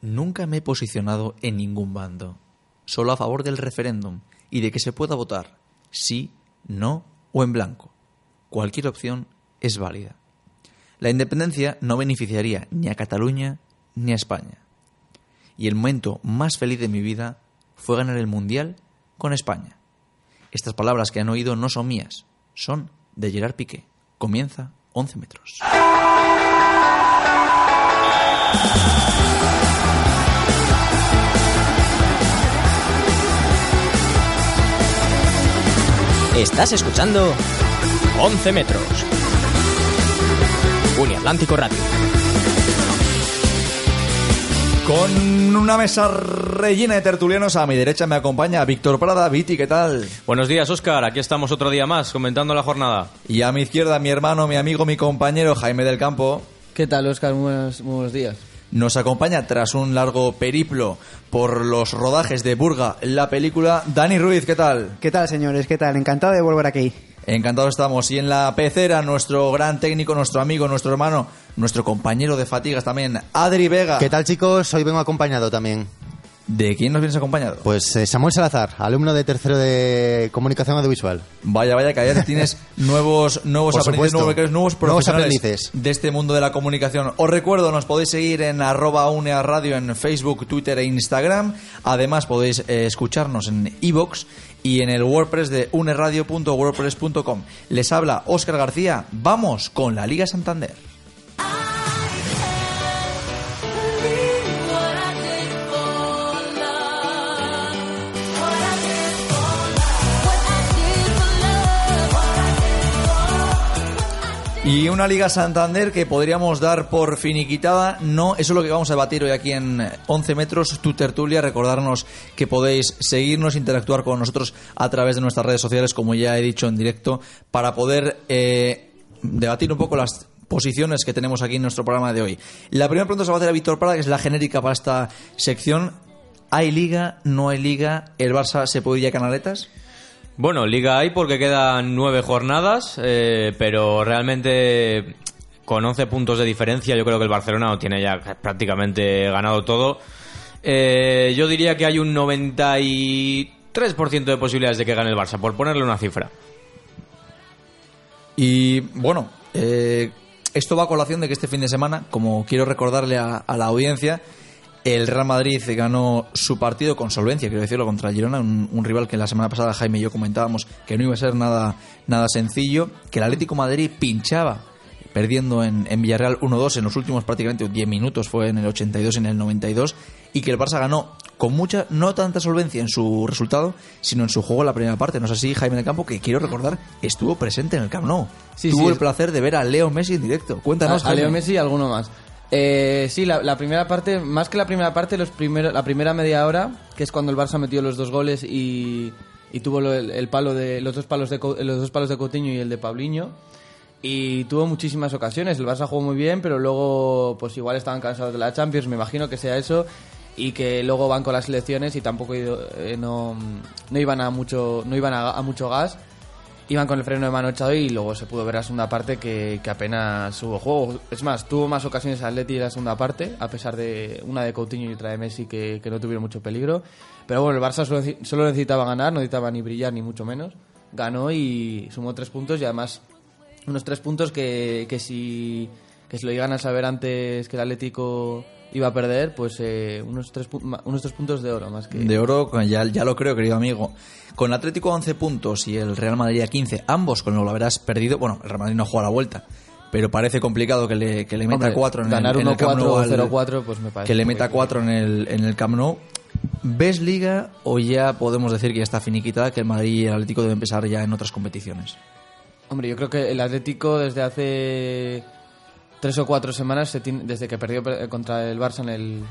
Nunca me he posicionado en ningún bando, solo a favor del referéndum y de que se pueda votar sí, no o en blanco. Cualquier opción es válida. La independencia no beneficiaría ni a Cataluña ni a España. Y el momento más feliz de mi vida fue ganar el Mundial con España. Estas palabras que han oído no son mías, son de Gerard Piqué. Comienza 11 metros. Estás escuchando 11 metros. Uniatlántico Radio. Con una mesa rellena de tertulianos a mi derecha me acompaña Víctor Prada. Viti, ¿qué tal? Buenos días, Óscar. Aquí estamos otro día más comentando la jornada. Y a mi izquierda mi hermano, mi amigo, mi compañero Jaime del Campo. ¿Qué tal, Óscar? Muy buenos, muy buenos días. Nos acompaña tras un largo periplo por los rodajes de Burga, la película, Dani Ruiz, ¿qué tal? ¿Qué tal, señores? ¿Qué tal? Encantado de volver aquí. Encantados estamos. Y en la pecera, nuestro gran técnico, nuestro amigo, nuestro hermano, nuestro compañero de fatigas también, Adri Vega. ¿Qué tal, chicos? Hoy vengo acompañado también. ¿De quién nos vienes acompañado? Pues eh, Samuel Salazar, alumno de tercero de comunicación audiovisual. Vaya, vaya, que ayer tienes nuevos, nuevos Por aprendices, nuevos, becarios, nuevos Nuevos profesionales aprendices. de este mundo de la comunicación. Os recuerdo, nos podéis seguir en arroba unea radio en Facebook, Twitter e Instagram. Además, podéis eh, escucharnos en iVoox y en el WordPress de uneradio.wordpress.com. Les habla Óscar García. Vamos con la Liga Santander. Y una Liga Santander que podríamos dar por finiquitada. No, eso es lo que vamos a debatir hoy aquí en 11 metros, tu tertulia. Recordarnos que podéis seguirnos, interactuar con nosotros a través de nuestras redes sociales, como ya he dicho en directo, para poder eh, debatir un poco las posiciones que tenemos aquí en nuestro programa de hoy. La primera pregunta se va a hacer a Víctor Prada, que es la genérica para esta sección. ¿Hay liga? ¿No hay liga? ¿El Barça se puede ir a canaletas? Bueno, liga hay porque quedan nueve jornadas, eh, pero realmente con 11 puntos de diferencia yo creo que el Barcelona lo tiene ya prácticamente ganado todo. Eh, yo diría que hay un 93% de posibilidades de que gane el Barça, por ponerle una cifra. Y bueno, eh, esto va a colación de que este fin de semana, como quiero recordarle a, a la audiencia, el Real Madrid ganó su partido con solvencia, quiero decirlo, contra el Girona, un, un rival que la semana pasada Jaime y yo comentábamos que no iba a ser nada, nada sencillo, que el Atlético de Madrid pinchaba perdiendo en, en Villarreal 1-2 en los últimos prácticamente 10 minutos, fue en el 82 y en el 92, y que el Barça ganó con mucha, no tanta solvencia en su resultado, sino en su juego en la primera parte. No es así, Jaime del Campo, que quiero recordar, estuvo presente en el Camp Nou. Sí, Tuvo sí, el es- placer de ver a Leo Messi en directo. Cuéntanos, a, a Leo. Messi y alguno más. Eh, sí, la, primera parte, más que la primera parte, los primero, la primera media hora, que es cuando el Barça metió los dos goles y, tuvo el, palo de los dos palos de los dos palos de Coutinho y el de Paulinho. Y tuvo muchísimas ocasiones. El Barça jugó muy bien, pero luego pues igual estaban cansados de la Champions, me imagino que sea eso. Y que luego van con las selecciones y tampoco eh, no, no iban a mucho no iban a mucho gas iban con el freno de mano echado y luego se pudo ver la segunda parte que, que apenas hubo juego. Es más, tuvo más ocasiones Atleti en la segunda parte, a pesar de una de Coutinho y otra de Messi que, que no tuvieron mucho peligro. Pero bueno, el Barça solo, necesitaba ganar, no necesitaba ni brillar ni mucho menos. Ganó y sumó tres puntos y además unos tres puntos que, que si que si lo llegan a saber antes que el Atlético iba a perder, pues eh, unos, tres, unos tres puntos de oro más que... De oro, ya, ya lo creo, querido amigo. Con el Atlético a 11 puntos y el Real Madrid a 15, ambos con lo habrás perdido. Bueno, el Real Madrid no juega la vuelta, pero parece complicado que le, que le meta Hombre, 4 en, ganar el, en el Camp 1-4 Nou o al- 0-4, pues me parece Que le meta bien. 4 en el, en el Camp Nou. ¿Ves Liga o ya podemos decir que ya está finiquitada, que el Madrid y el Atlético deben empezar ya en otras competiciones? Hombre, yo creo que el Atlético desde hace tres o cuatro semanas, desde que perdió pe- contra el Barça en el,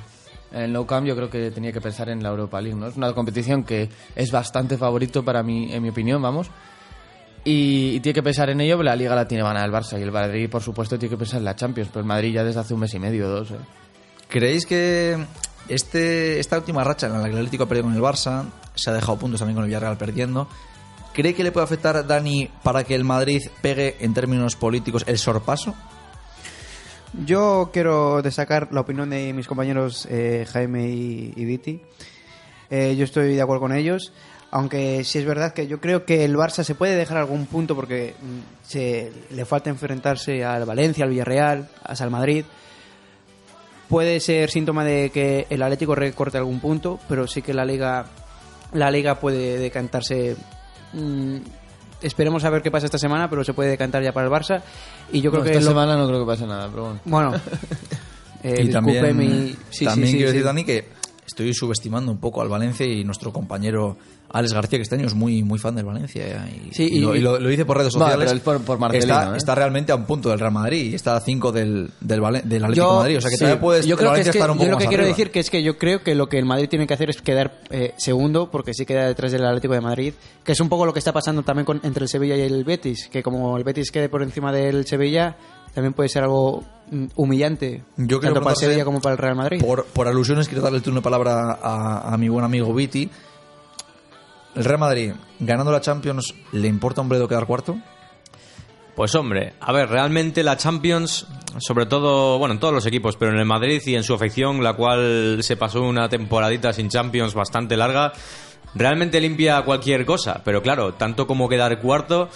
en el Nou Camp, yo creo que tenía que pensar en la Europa League. ¿no? Es una competición que es bastante favorito para mí, en mi opinión, vamos. Y, tiene que pensar en ello, pero la Liga la tiene ganada el Barça. Y el Madrid, por supuesto, tiene que pensar en la Champions. Pero el Madrid ya desde hace un mes y medio dos. ¿eh? ¿Creéis que este, esta última racha en la que el Atlético ha perdido con el Barça, se ha dejado puntos también con el Villarreal perdiendo, ¿cree que le puede afectar, Dani, para que el Madrid pegue en términos políticos el sorpaso? Yo quiero destacar la opinión de mis compañeros eh, Jaime y, Viti. Eh, yo estoy de acuerdo con ellos, aunque sí es verdad que yo creo que el Barça se puede dejar algún punto porque mm, se, le falta enfrentarse al Valencia, al Villarreal, al Madrid. Puede ser síntoma de que el Atlético recorte algún punto, pero sí que la liga la liga puede decantarse mm, esperemos a ver qué pasa esta semana, pero se puede decantar ya para el Barça y yo creo No, que esta lo- semana no creo que pase nada, pero bueno. bueno eh, y también, disculpe mi- sí, también sí, sí, quiero sí. decir, Dani, que estoy subestimando un poco al Valencia y nuestro compañero Alex García, que este año es muy, muy fan del Valencia. Y, Sí, y y- lo, y lo- lo dice por redes sociales. por- por Marcelino, está, ¿eh? está realmente a un punto del Real Madrid y está a cinco del, del, Atlético de Madrid. O sea que sí, todavía puedes yo creo que, Valencia es que estar un yo poco lo que más quiero arriba. decir que es que yo creo que lo que el Madrid tiene que hacer es quedar eh, segundo porque sí queda detrás del Atlético de Madrid que es un poco lo que está pasando también con, entre el Sevilla y el Betis que como el Betis quede por encima del Sevilla también puede ser algo mm, humillante Yo tanto para Sevilla como para el Real Madrid Por, por alusiones, quiero darle el turno de palabra a, a mi buen amigo Viti. El Real Madrid, ganando la Champions, ¿le importa un bledo quedar cuarto? Pues hombre, a ver, realmente la Champions, sobre todo, bueno, en todos los equipos, pero en el Madrid y en su afición, la cual se pasó una temporadita sin Champions bastante larga, realmente limpia cualquier cosa. Pero claro, tanto como quedar cuarto,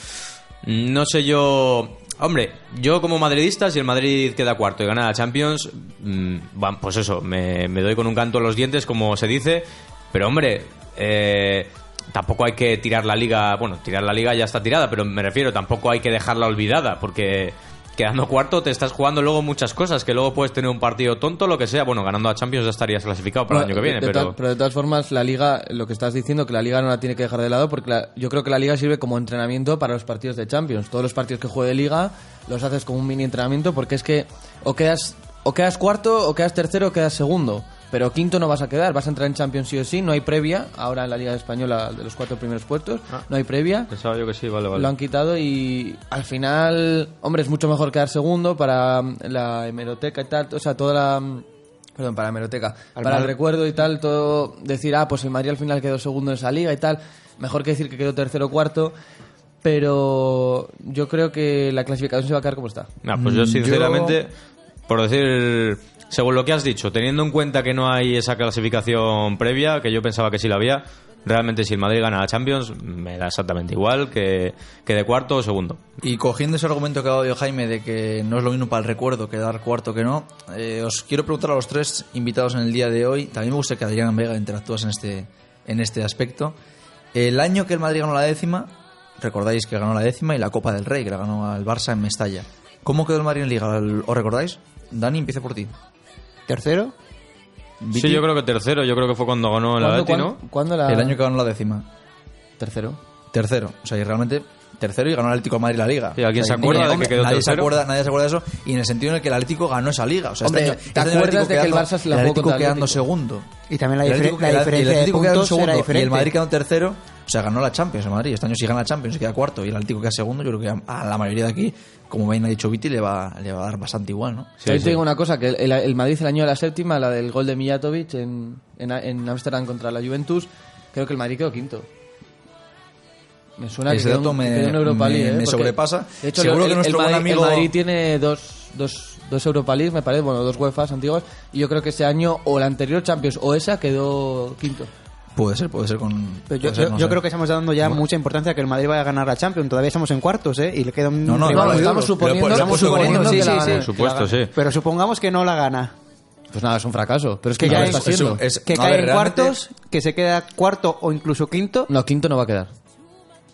no sé yo... Hombre, yo como madridista, si el Madrid queda cuarto y gana la Champions, mm, bueno, pues eso, me, me doy con un canto en los dientes, como se dice. Pero hombre, eh, tampoco hay que tirar la liga, bueno, tirar la liga ya está tirada, pero me refiero, tampoco hay que dejarla olvidada, porque quedando cuarto te estás jugando luego muchas cosas, que luego puedes tener un partido tonto, lo que sea, bueno, ganando a Champions ya estarías clasificado para el año que viene, pero... todas- pero de todas formas, la liga, lo que estás diciendo, que la liga no la tiene que dejar de lado, porque la- yo creo que la liga sirve como entrenamiento para los partidos de Champions. Todos los partidos que juegue de liga los haces como un mini entrenamiento, porque es que o quedas, o quedas cuarto, o quedas tercero, o quedas segundo. Pero quinto no vas a quedar, vas a entrar en Champions sí o sí, no hay previa. Ahora en la Liga Española de los cuatro primeros puestos, no hay previa. Pensaba yo que sí, vale, vale. Lo han quitado y al final, hombre, es mucho mejor quedar segundo para mm, la hemeroteca y tal, o sea, toda la... mm, Perdón, para la hemeroteca. para el recuerdo y tal, todo decir, ah, pues el Madrid al final quedó segundo en esa liga y tal. Mejor que decir que quedó tercero o cuarto. Pero yo creo que la clasificación se va a quedar como está. Nah, pues yo Mm, sinceramente, por decir, según lo que has dicho, teniendo en cuenta que no hay esa clasificación previa, que yo pensaba que sí la había, realmente si el Madrid gana la Champions, me da exactamente igual que, que de cuarto o segundo. Y cogiendo ese argumento que ha dado Jaime de que no es lo mismo para el recuerdo quedar cuarto que no, eh, os quiero preguntar a los tres invitados en el día de hoy, también me gusta que Adrián Vega interactúas en este, en este aspecto. El año que el Madrid ganó la décima, recordáis que ganó la décima y la Copa del Rey, que la ganó al Barça en Mestalla. ¿Cómo quedó el Madrid en Liga? ¿Os recordáis? Dani, empieza por ti. Tercero Sí, yo creo que tercero, yo creo que fue cuando ganó el ¿Cuándo, Atleti, cuándo- ¿no? cuándo la...? El año que ganó la décima. Tercero. Tercero. O sea, y realmente tercero y ganó el Atlético de Madrid la Liga. Sí, ¿alguien O sea, se acuerda y- de que quedó nadie Se tercero? acuerda, nadie se acuerda de eso. Y en el sentido en el que el Atlético ganó esa liga. O sea, Hombre, este año, ¿te este año el acuerdas de que el Barça se la el jugó Atlético el quedando Atlético? segundo. y también la, El difere- Atlético- la el- el diferencia Atlético quedando puntos segundo era y el Madrid quedó tercero. O sea, ganó la Champions el Madrid. Este año si gana la Champions queda cuarto y el Atlético queda segundo. Yo creo que a, a la mayoría de aquí, como bien ha dicho Viti, le va, le va a dar bastante igual, ¿no? Sí, También sí. te digo una cosa, que el, el Madrid el año de la séptima, la del gol de Mijatovic en en en Ámsterdam contra la Juventus, creo que el Madrid quedó quinto. Me suena Ese que dato un- me- que quedó en Europa me- League, ¿eh? me sobrepasa. De hecho, Seguro el, que el nuestro buen Madrid, el amigo- Madrid tiene dos, dos, dos Europa League, me parece, bueno, dos UEFAs antiguas, y yo creo que ese año, o la anterior Champions, o esa, quedó quinto. Puede ser, puede ser con. Pero yo, ser, no yo creo que estamos dando ya mucha importancia a que el Madrid vaya a ganar la Champions. Todavía estamos en cuartos, ¿eh? Y le queda un No, no, no, estamos suponiendo, estamos suponiendo sí, sí, sí. Por supuesto, sí. Pero supongamos que no la gana. Pues nada, es un fracaso. Pero es que Que ya ya lo está es- es es- Que cae ver, en cuartos, que se queda cuarto o incluso quinto. No, quinto no va a quedar.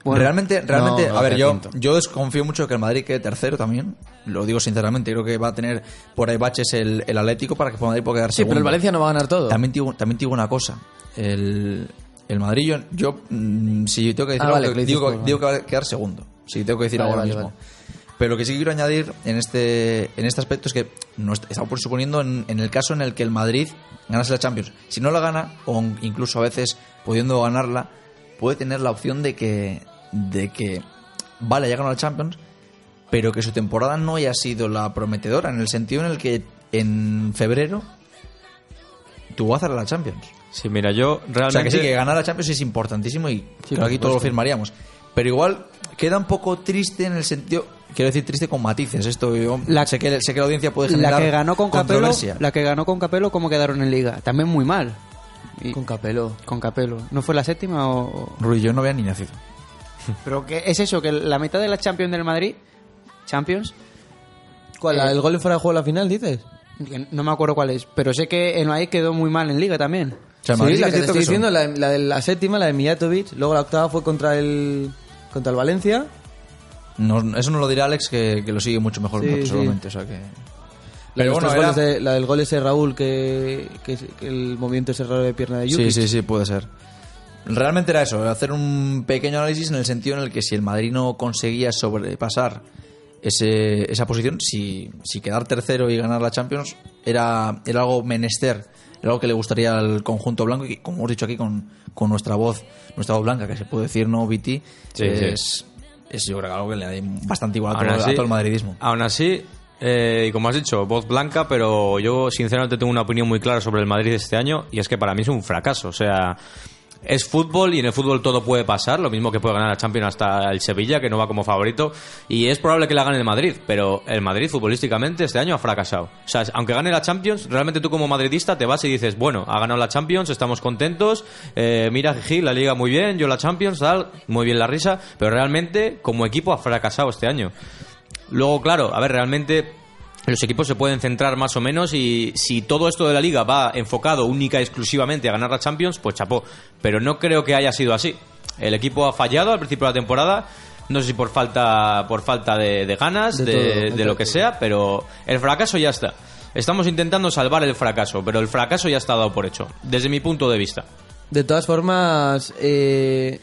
Bueno, realmente, realmente, no, no, a ver, yo, yo desconfío mucho de que el Madrid quede tercero también. Lo digo sinceramente, creo que va a tener por ahí baches el, el Atlético para que el Madrid pueda quedar Sí, segundo. pero el Valencia no va a ganar todo. También te digo, también te digo una cosa. El, el Madrid, yo, yo, mm, si tengo que decir Ah, algo, vale, que lo dices digo, digo que va a quedar segundo. Si tengo que decir Vale, algo vale, ahora mismo. vale. Pero lo que sí quiero añadir en este, en este aspecto es que no est- estamos por suponiendo en, en el caso en el que el Madrid ganase la Champions. Si no la gana, o incluso a veces pudiendo ganarla, puede tener la opción de que, de que vale, ya ganó la Champions, pero que su temporada no haya sido la prometedora, en el sentido en el que en febrero tuvo a hacer la Champions. Sí, mira, yo O sea realmente... que sí, que ganar la Champions es importantísimo y creo que por aquí todos lo firmaríamos. Pero igual queda un poco triste en el sentido. quiero decir triste con matices. Esto yo La- sé, que, sé que la audiencia puede generar La que ganó con Capello, controversia. la que ganó con Capello, ¿cómo quedaron en liga? También muy mal. Y- Con Capelo. con Capello. ¿No fue la séptima o...? Rui, yo no había ni nacido. Pero que es eso, que la mitad de la Champions del Madrid, Champions, ¿Cuál? Eh, ¿El gol fuera de juego a la final, dices? no me acuerdo cuál es, pero sé que el Madrid quedó muy mal en liga también. O sea, el Madrid sí, la que te estoy diciendo, la, la de la séptima, la de Mijatovic. Luego la octava fue contra el contra el Valencia. No, eso no lo dirá Alex, que, que lo sigue mucho mejor Sí, que nosotros, sí. seguramente. O sea que... La, Pero bueno, era- goles de- la del gol ese Raúl, que, que, que el movimiento ese raro de pierna de Jukic. Sí, sí, sí, puede ser. Realmente era eso, hacer un pequeño análisis en el sentido en el que si el Madrid no conseguía sobrepasar ese, esa posición, si, si quedar tercero y ganar la Champions era, era algo menester, era algo que le gustaría al conjunto blanco y como hemos dicho aquí con, con nuestra voz, nuestra voz blanca, que se puede decir, ¿no, Viti? Sí, es, es yo creo que algo que le da bastante igual a todo, así- a todo el madridismo. Aún así, eh, y como has dicho, voz blanca, pero yo sinceramente tengo una opinión muy clara sobre el Madrid este año y es que para mí es un fracaso. O sea, es fútbol y en el fútbol todo puede pasar, lo mismo que puede ganar la Champions hasta el Sevilla, que no va como favorito, y es probable que la gane el Madrid, pero el Madrid futbolísticamente este año ha fracasado. O sea, aunque gane la Champions, realmente tú como madridista te vas y dices, bueno, ha ganado la Champions, estamos contentos, eh, mira Gil, la liga muy bien, yo la Champions, tal, muy bien la risa, pero realmente como equipo ha fracasado este año. Luego, claro, a ver, realmente los equipos se pueden centrar más o menos y si todo esto de la liga va enfocado única y exclusivamente a ganar la Champions, pues chapó. Pero no creo que haya sido así. El equipo ha fallado al principio de la temporada. No sé si por falta, por falta de, de ganas, De de, todo, de lo que todo. sea, pero el fracaso ya está. Estamos intentando salvar el fracaso, pero el fracaso ya está dado por hecho, desde mi punto de vista. De todas formas, eh,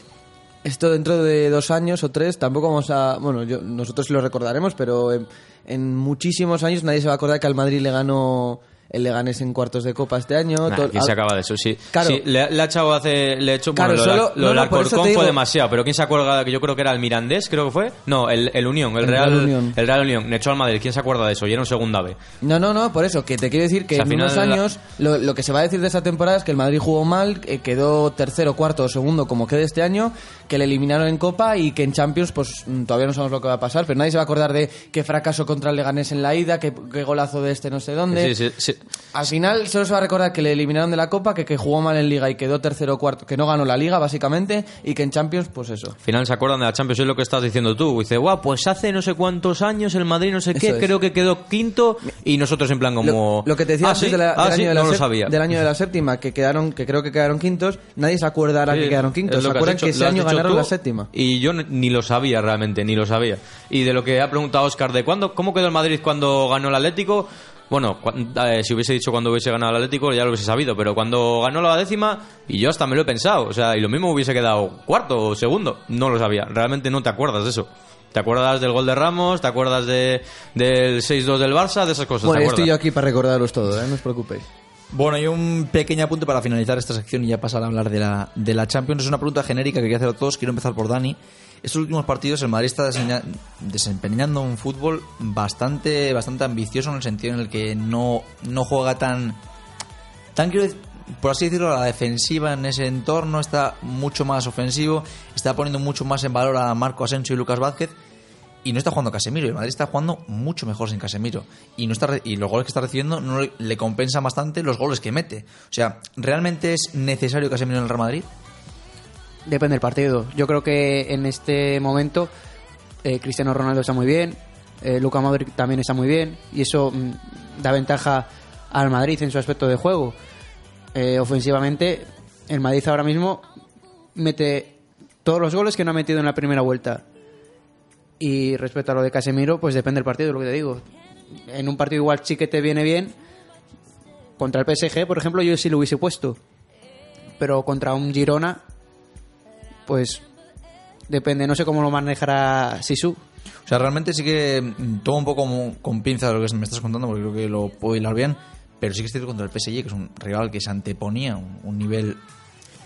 esto dentro de dos años o tres, tampoco vamos a... Bueno, yo, nosotros sí lo recordaremos, pero en, en muchísimos años nadie se va a acordar que al Madrid le ganó el Leganés en cuartos de Copa este año. Nah, Todo- ¿Quién se acaba de eso? Sí, Claro. Sí, le, le ha echado hace. Le ha hecho, Claro, bueno, solo- lo del no, Alcorcón digo- fue demasiado, pero ¿quién se acuerda? Que yo creo que era el Mirandés, creo que fue. No, el, el Unión, el, El Real, Real Unión. El Real Unión. Le echó al Madrid. ¿Quién se acuerda de eso? Y era un segunda B. No, no, no, por eso, que te quiero decir que O sea, al en unos la- años lo, lo que se va a decir de esta temporada es que el Madrid jugó mal, eh, quedó tercero, cuarto o segundo como quede este año, que le eliminaron en Copa y que en Champions pues mm, todavía no sabemos lo que va a pasar, pero nadie se va a acordar de qué fracaso contra el Leganés en la ida, qué, qué golazo de este no sé dónde. Sí, sí, sí. Al final solo se va a recordar que le eliminaron de la Copa, que, que jugó mal en Liga y quedó tercero o cuarto, que no ganó la Liga básicamente, y que en Champions pues eso. Al final se acuerdan de la Champions, es lo que estás diciendo tú. Dice, guau, pues hace no sé cuántos años el Madrid no sé qué, es. creo que quedó quinto y nosotros en plan como... Lo, lo que te decía ah, antes ¿sí? de la- Ah, del, año de la no lo sép- sabía. del año de la séptima, que quedaron, que creo que quedaron quintos, nadie se Sí, que quedaron quintos. Se acuerdan que ese año ganaron tú, la séptima. Y yo ni lo sabía realmente, ni lo sabía. Y de lo que ha preguntado Oscar de cuándo, cómo quedó el Madrid cuando ganó el Atlético, bueno, eh, si hubiese dicho cuando hubiese ganado el Atlético ya lo hubiese sabido, pero cuando ganó la décima, y yo hasta me lo he pensado, o sea, y lo mismo hubiese quedado cuarto o segundo, no lo sabía, realmente no te acuerdas de eso. ¿Te acuerdas del gol de Ramos? ¿Te acuerdas de, del 6-2 del Barça? De esas cosas. Bueno, ¿te estoy yo aquí para recordaros todo, ¿eh? no os preocupéis. Bueno, y un pequeño apunte para finalizar esta sección y ya pasar a hablar de la, de la Champions. Es una pregunta genérica que quiero hacer a todos. Quiero empezar por Dani. Estos últimos partidos el Madrid está desempeñando un fútbol bastante, bastante ambicioso en el sentido en el que no, no juega tan, tan quiero por así decirlo, a la defensiva en ese entorno, está mucho más ofensivo, está poniendo mucho más en valor a Marco Asensio y Lucas Vázquez y no está jugando Casemiro. El Madrid está jugando mucho mejor sin Casemiro. Y, los goles que está recibiendo no le, compensan bastante los goles que mete. O sea, ¿realmente es necesario Casemiro en el Real Madrid? Depende del partido. Yo creo que en este momento eh, Cristiano Ronaldo está muy bien, eh, Luka Modric también está muy bien y eso mm, da ventaja al Madrid en su aspecto de juego. Eh, ofensivamente, el Madrid ahora mismo mete todos los goles que no ha metido en la primera vuelta. Y respecto a lo de Casemiro, pues depende del partido, lo que te digo. En un partido igual sí que te viene bien. Contra el PSG, por ejemplo, yo sí lo hubiese puesto. Pero contra un Girona, pues depende, no sé cómo lo manejará Sisu. O sea, realmente sí que mm, tomo un poco con pinza lo que me estás contando, porque creo que lo puedo hilar bien, pero sí que estoy contra el PSG, que es un rival que se anteponía un nivel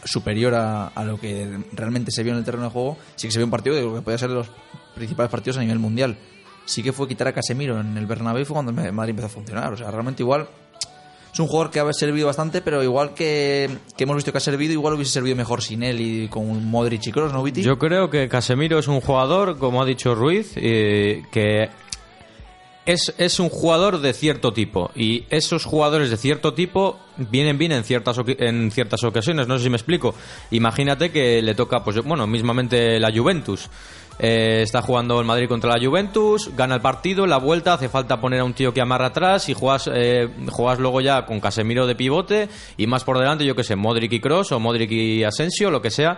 superior a, a lo que realmente se vio en el terreno de juego. Sí que se vio un partido de lo que podía ser de los principales partidos a nivel mundial. Sí que fue quitar a Casemiro en el Bernabéu fue cuando Madrid empezó a funcionar. O sea, realmente igual es un jugador que ha servido bastante, pero igual que, que hemos visto que ha servido, igual hubiese servido mejor sin él y con Modric y Kroos, ¿no? Yo creo que Casemiro es un jugador, como ha dicho Ruiz, eh, que es, es un jugador de cierto tipo. Y esos jugadores de cierto tipo vienen bien en ciertas, en ciertas ocasiones. No sé si me explico. Imagínate que le toca, pues bueno, mismamente la Juventus. Eh, está jugando el Madrid contra la Juventus, gana el partido, la vuelta, hace falta poner a un tío que amarra atrás y juegas, eh, juegas luego ya con Casemiro de pivote y más por delante, yo que sé, Modric y Cross o Modric y Asensio, lo que sea.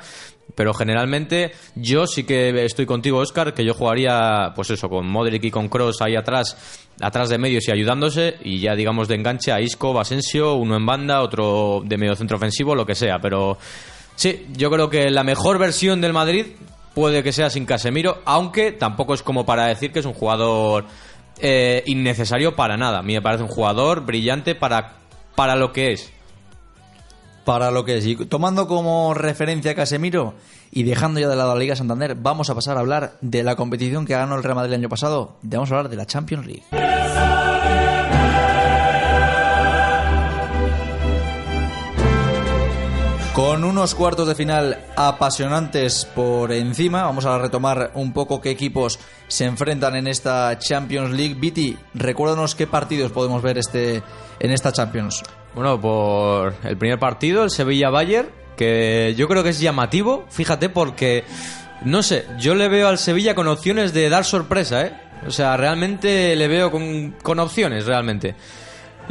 Pero generalmente yo sí que estoy contigo, Oscar, que yo jugaría, pues eso, con Modric y con Cross ahí atrás, atrás de medios y ayudándose, y ya digamos de enganche a Isco, Asensio, uno en banda, otro de medio centro ofensivo, lo que sea. Pero sí, yo creo que la mejor versión del Madrid puede que sea sin Casemiro, aunque tampoco es como para decir que es un jugador eh, innecesario para nada. A mí me parece un jugador brillante para, para lo que es. Para lo que es. Y tomando como referencia a Casemiro y dejando ya de lado a la Liga Santander, vamos a pasar a hablar de la competición que ganó el Real Madrid el año pasado. Vamos a hablar de la Champions League. Con unos cuartos de final apasionantes por encima, vamos a retomar un poco qué equipos se enfrentan en esta Champions League. Viti, recuérdanos qué partidos podemos ver este en esta Champions. Bueno, por el primer partido, el Sevilla-Bayern, que yo creo que es llamativo, fíjate, porque, no sé, yo le veo al Sevilla con opciones de dar sorpresa, ¿eh? O sea, realmente le veo con, con opciones, realmente.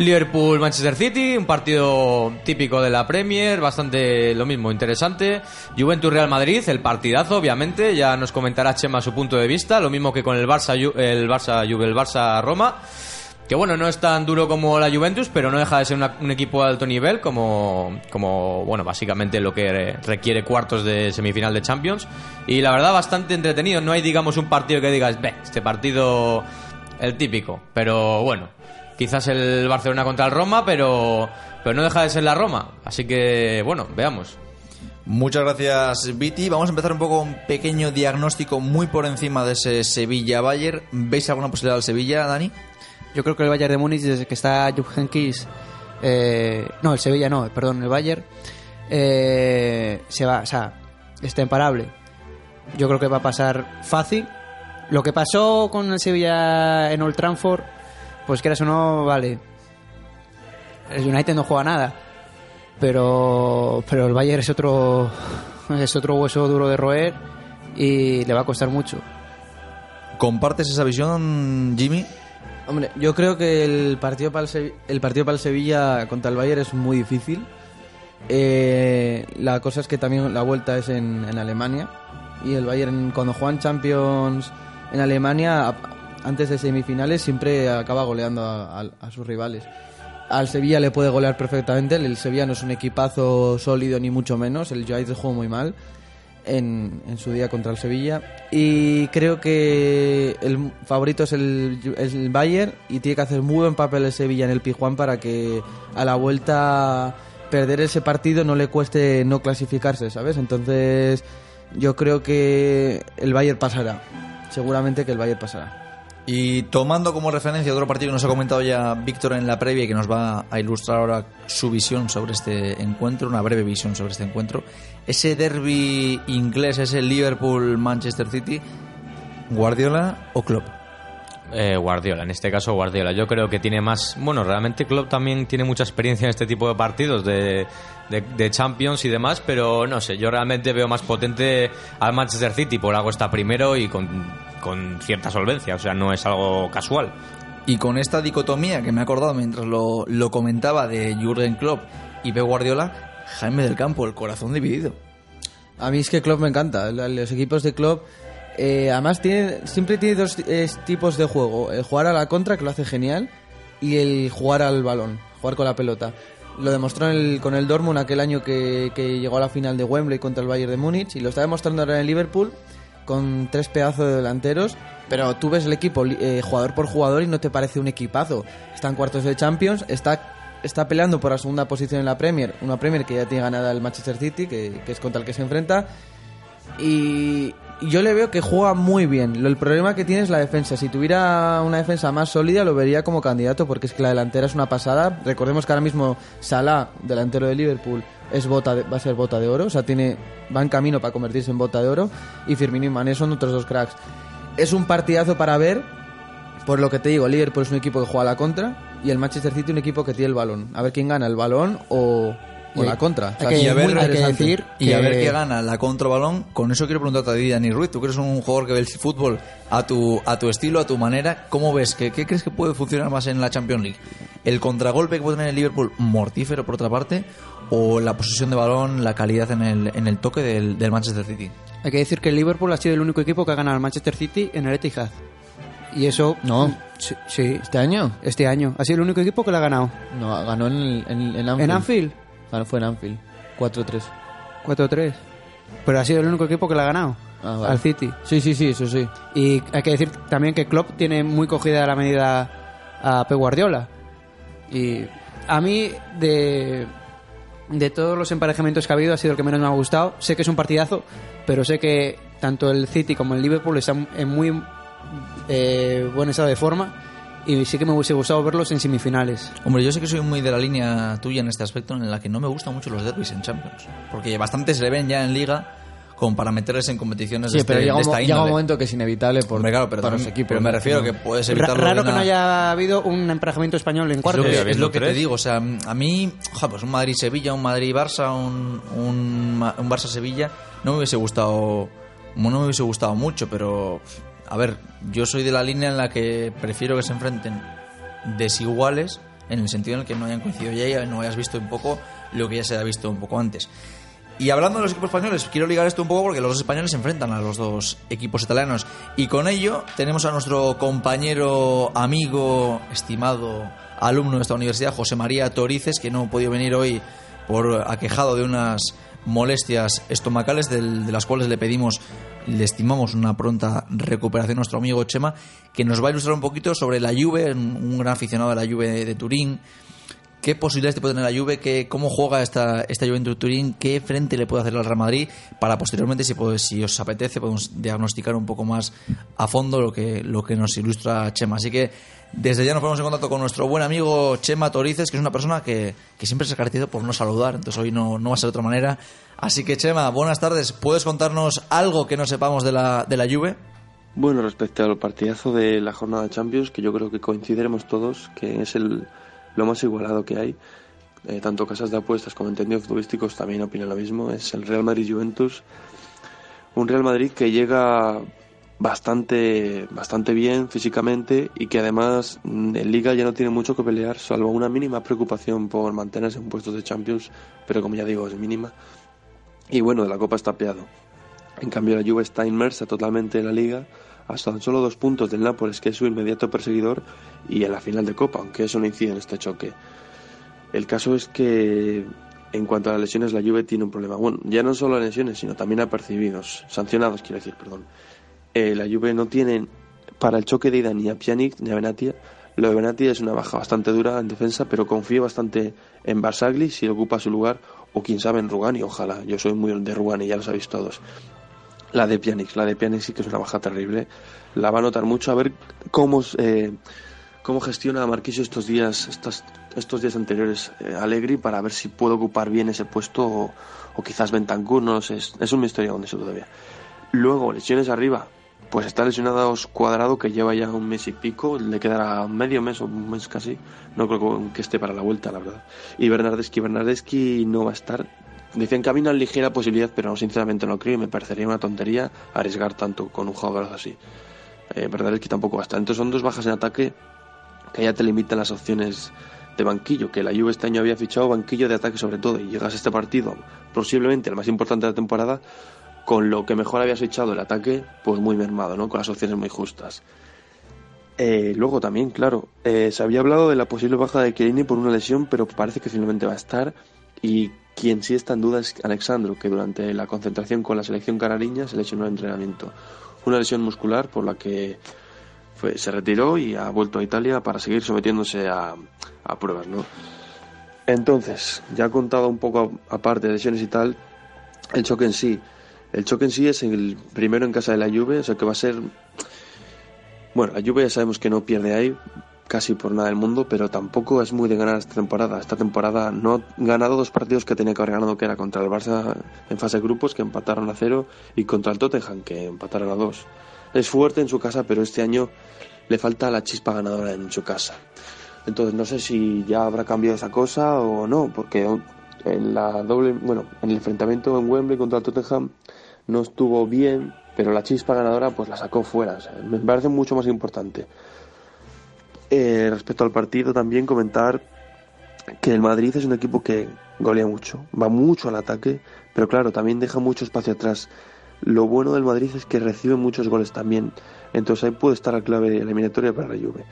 Liverpool-Manchester City, un partido típico de la Premier, bastante lo mismo, interesante. Juventus-Real Madrid, el partidazo, obviamente, ya nos comentará Chema su punto de vista, lo mismo que con el Barça, el Barça, el Barça-Roma. Que bueno, no es tan duro como la Juventus, pero no deja de ser un equipo de alto nivel, como, como, bueno, básicamente lo que requiere cuartos de semifinal de Champions. Y la verdad, bastante entretenido. No hay, digamos, un partido que digas, ve, este partido, el típico. Pero bueno, quizás el Barcelona contra el Roma, pero, pero no deja de ser la Roma. Así que, bueno, veamos. Muchas gracias, Viti. Vamos a empezar un poco un pequeño diagnóstico muy por encima de ese Sevilla-Bayern. ¿Veis alguna posibilidad al Sevilla, Dani? Yo creo que el Bayern de Múnich, desde que está Jupp Heynckes, eh, no, el Sevilla no, perdón, el Bayern, eh, se va, o sea, está imparable. Yo creo que va a pasar fácil. Lo que pasó con el Sevilla en Old Trafford, pues quieras o no, vale. El United no juega nada, pero, pero el Bayern es otro, es otro hueso duro de roer y le va a costar mucho. ¿Compartes esa visión, Jimmy? Hombre, yo creo que el partido para el, Sevi- el partido para el Sevilla contra el Bayern es muy difícil. Eh, la cosa es que también la vuelta es en, en Alemania y el Bayern cuando juegan Champions en Alemania antes de semifinales siempre acaba goleando a, a- a sus rivales. Al Sevilla le puede golear perfectamente. El Sevilla no es un equipazo sólido ni mucho menos. El United jugó muy mal en, en su día contra el Sevilla. Y creo que el favorito es el, Bayern y tiene que hacer muy buen papel el Sevilla en el Pijuán para que a la vuelta perder ese partido no le cueste no clasificarse, ¿sabes? Entonces yo creo que el Bayern pasará. Seguramente que el Bayern pasará. Y tomando como referencia otro partido que nos ha comentado ya Víctor en la previa y que nos va a ilustrar ahora su visión sobre este encuentro, una breve visión sobre este encuentro, ese derby inglés, ese Liverpool-Manchester City, ¿Guardiola o Klopp? Eh, Guardiola, en este caso Guardiola. Yo creo que tiene más. Bueno, realmente Klopp también tiene mucha experiencia en este tipo de partidos de, de, de Champions y demás, pero no sé, yo realmente veo más potente al Manchester City, por algo está primero y con, con cierta solvencia, o sea, no es algo casual. Y con esta dicotomía que me he acordado mientras lo, lo comentaba de Jürgen Klopp y Pep Guardiola, Jaime del Campo, el corazón dividido. A mí es que Klopp me encanta. Los equipos de Klopp, eh, además, tiene, siempre tiene dos eh, tipos de juego. El jugar a la contra, que lo hace genial, y el jugar al balón, jugar con la pelota. Lo demostró en el- con el Dortmund aquel año que, que llegó a la final de Wembley contra el Bayern de Múnich, y lo está demostrando ahora en el Liverpool con tres pedazos de delanteros. Pero tú ves el equipo eh, jugador por jugador y no te parece un equipazo. Está en cuartos de Champions, está está peleando por la segunda posición en la Premier, una Premier que ya tiene ganada el Manchester City, que, que es contra el que se enfrenta. Y yo le veo que juega muy bien. El problema que tiene es la defensa. Si tuviera una defensa más sólida, lo vería como candidato, porque es que la delantera es una pasada. Recordemos que ahora mismo Salah, delantero de Liverpool, es bota de- va a ser bota de oro. O sea, tiene, va en camino para convertirse en bota de oro. Y Firmino y Mané son otros dos cracks. Es un partidazo para ver. Por lo que te digo, Liverpool es un equipo que juega la contra y el Manchester City un equipo que tiene el balón. A ver quién gana, el balón o, o Y la contra. hay O sea, que- es y a muy ver- hay que decir Y a ver qué gana la contrabalón. Con eso quiero preguntarte a ti, Dani Ruiz. Tú que eres un jugador que ve el fútbol a tu, a tu estilo, a tu manera. ¿Cómo ves? ¿Qué, ¿Qué crees que puede funcionar más en la Champions League? ¿El contragolpe que puede tener el Liverpool mortífero por otra parte? ¿O la posesión de balón, la calidad en el, en el toque del, del Manchester City? Hay que decir que el Liverpool ha sido el único equipo que ha ganado al Manchester City en el Etihad. Y eso... No. Sí, sí, ¿Este año? este año. Ha sido el único equipo que lo ha ganado. No, ganó en, el- en, en Anfield. ¿En Anfield? Ganó, fue en Anfield. 4-3. 4-3. Pero ha sido el único equipo que lo ha ganado. Ah, vale. Al City. Sí, sí, sí, eso sí. Y hay que decir también que Klopp tiene muy cogida la medida a Pep Guardiola. Y a mí, de, de todos los emparejamientos que ha habido, ha sido el que menos me ha gustado. Sé que es un partidazo, pero sé que tanto el City como el Liverpool están en muy eh, buen estado de forma. Y sí que me hubiese gustado verlos en semifinales. Hombre, yo sé que soy muy de la línea tuya en este aspecto en la que no me gustan mucho los derbis en Champions. Porque bastante se le ven ya en Liga como para meterles en competiciones Sí, de, este- pero llega de un, esta llega un momento que es inevitable por, Hombre, claro, pero, para los equipos. pero me refiero No. que puedes evitarlo raro que no haya habido un emparejamiento español en Es cuartos. lo que, es lo que te digo, o sea, a mí, oja, pues un Madrid-Sevilla, un Madrid-Barça, un, un, un Barça-Sevilla, no me hubiese gustado, no me hubiese gustado mucho, pero, a ver, yo soy de la línea en la que prefiero que se enfrenten desiguales, en el sentido en el que no hayan coincidido ya y no hayas visto un poco lo que ya se ha visto un poco antes. Y hablando de los equipos españoles, quiero ligar esto un poco porque los dos españoles se enfrentan a los dos equipos italianos. Y con ello tenemos a nuestro compañero, amigo, estimado alumno de esta universidad, José María Torices, que no ha podido venir hoy por aquejado de unas molestias estomacales, de las cuales le pedimos, le estimamos una pronta recuperación a nuestro amigo Chema, que nos va a ilustrar un poquito sobre la Juve, un gran aficionado de la Juve de Turín, ¿Qué posibilidades te puede tener la Juve? ¿Qué, ¿Cómo juega esta, esta Juventus Turín? ¿Qué frente le puede hacer al Real Madrid? Para posteriormente, si, si os apetece, podemos diagnosticar un poco más a fondo lo que, lo que nos ilustra Chema. Así que desde ya nos ponemos en contacto con nuestro buen amigo Chema Torices, que es una persona que, que siempre se ha caracterizado por no saludar, entonces hoy no, no va a ser de otra manera. Así que Chema, buenas tardes. ¿Puedes contarnos algo que no sepamos de la, de la Juve? Bueno, respecto al partidazo de la jornada de Champions, que yo creo que coincidiremos todos, que es el, lo más igualado que hay, eh, tanto casas de apuestas como entendidos futbolísticos también opinan lo mismo, es el Real Madrid-Juventus. Un Real Madrid que llega bastante, bastante bien físicamente y que además mm, en Liga ya no tiene mucho que pelear, salvo una mínima preocupación por mantenerse en puestos de Champions, pero como ya digo, es mínima. Y bueno, de la Copa está peado. En cambio, la Juve está inmersa totalmente en la liga, hasta tan solo dos puntos del Nápoles, que es su inmediato perseguidor, y en la final de Copa, aunque eso no incide en este choque. El caso es que, en cuanto a las lesiones, la Juve tiene un problema. Bueno, ya no solo a lesiones, sino también a percibidos, sancionados, quiero decir, perdón. Eh, la Juve no tiene para el choque de ida ni a Pjanic ni a Benatia. Lo de Benatia es una baja bastante dura en defensa, pero confío bastante en Barsagli si ocupa su lugar, o quién sabe en Rugani, ojalá. Yo soy muy de Rugani, ya lo sabéis todos. La de Pjanic, la de Pjanic sí que es una baja terrible. La va a notar mucho a ver cómo, eh, cómo gestiona Marquisio estos días, estos, estos días anteriores eh, Allegri para ver si puede ocupar bien ese puesto o, o quizás Bentancur, no lo sé, es, es un misterio aún eso todavía. Luego, lesiones arriba, pues está lesionado Cuadrado que lleva ya un mes y pico, le quedará medio mes o un mes casi, no creo que esté para la vuelta, la verdad. Y Bernardeschi, Bernardeschi no va a estar. Dicen que había una ligera posibilidad, pero sinceramente no creo y me parecería una tontería arriesgar tanto con un jugador así. Eh, Bernardeschi tampoco va a estar. Entonces son dos bajas en ataque que ya te limitan las opciones de banquillo, que la Juve este año había fichado banquillo de ataque sobre todo, y llegas a este partido, posiblemente el más importante de la temporada, con lo que mejor habías echado el ataque, pues muy mermado, ¿no? Con las opciones muy justas. Eh, luego también, claro, eh, se había hablado de la posible baja de Chiellini por una lesión, pero parece que finalmente va a estar. Y quien sí está en duda es Alexandro, que durante la concentración con la selección canariña se lesionó en entrenamiento. Una lesión muscular por la que fue, se retiró y ha vuelto a Italia para seguir sometiéndose a, a pruebas, ¿no? Entonces, ya he contado un poco aparte de lesiones y tal, el choque en sí. El choque en sí es el primero en casa de la Juve, o sea que va a ser... Bueno, la Juve ya sabemos que no pierde ahí casi por nada del mundo, pero tampoco es muy de ganar esta temporada. Esta temporada no ha ganado dos partidos que tenía que haber ganado, que era contra el Barça en fase de grupos, que empataron a cero, y contra el Tottenham, que empataron a dos. Es fuerte en su casa, pero este año le falta la chispa ganadora en su casa. Entonces no sé si ya habrá cambiado esa cosa o no, porque en la doble, bueno, en el enfrentamiento en Wembley contra el Tottenham no estuvo bien, pero la chispa ganadora pues la sacó fuera. Me parece mucho más importante. Eh, respecto al partido también comentar que el Madrid es un equipo que golea mucho, va mucho al ataque, pero claro, también deja mucho espacio atrás. Lo bueno del Madrid es que recibe muchos goles también, entonces ahí puede estar la clave eliminatoria para la Juve.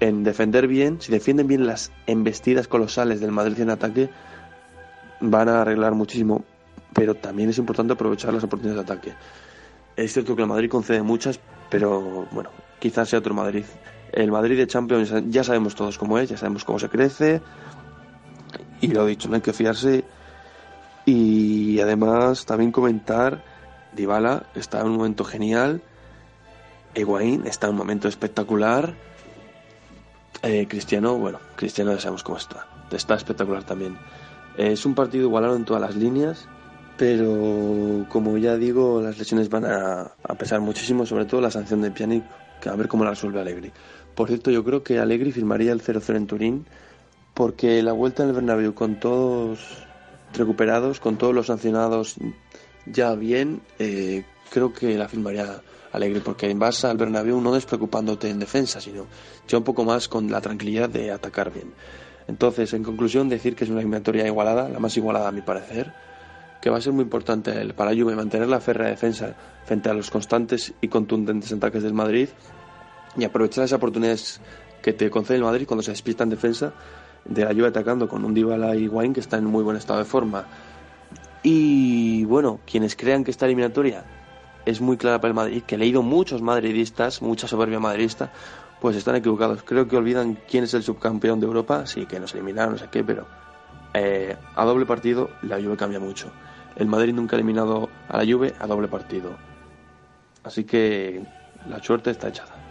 En defender bien, si defienden bien las embestidas colosales del Madrid en ataque, van a arreglar muchísimo, pero también es importante aprovechar las oportunidades de ataque. Es cierto que el Madrid concede muchas, pero bueno, quizás sea otro Madrid. El Madrid de Champions ya sabemos todos cómo es, ya sabemos cómo se crece. Y lo dicho, no hay que fiarse. Y además también comentar, Dybala está en un momento genial. Higuaín está en un momento espectacular. Eh, Cristiano, bueno, Cristiano ya sabemos cómo está. Está espectacular también. Es un partido igualado en todas las líneas, pero como ya digo, las lesiones van a, pesar muchísimo, sobre todo la sanción de Pjanic, que a ver cómo la resuelve Allegri. Por cierto, yo creo que Allegri firmaría el 0-0 en Turín, porque la vuelta en el Bernabéu con todos recuperados, con todos los sancionados ya bien, eh, creo que la firmaría Allegri, porque vas al Bernabéu no despreocupándote en defensa, sino ya un poco más con la tranquilidad de atacar bien. Entonces, en conclusión, decir que es una eliminatoria igualada, la más igualada a mi parecer, que va a ser muy importante para Juve mantener la férrea defensa frente a los constantes y contundentes ataques del Madrid y aprovechar las oportunidades que te concede el Madrid cuando se despista en defensa de la Juve atacando con un Dybala y Wayne que está en muy buen estado de forma. Y bueno, quienes crean que esta eliminatoria es muy clara para el Madrid, que he leído muchos madridistas, mucha soberbia madridista, pues están equivocados. Creo que olvidan quién es el subcampeón de Europa, sí, que nos eliminaron, no sé qué, pero eh, a doble partido la Juve cambia mucho. El Madrid nunca ha eliminado a la Juve a doble partido. Así que la suerte está echada.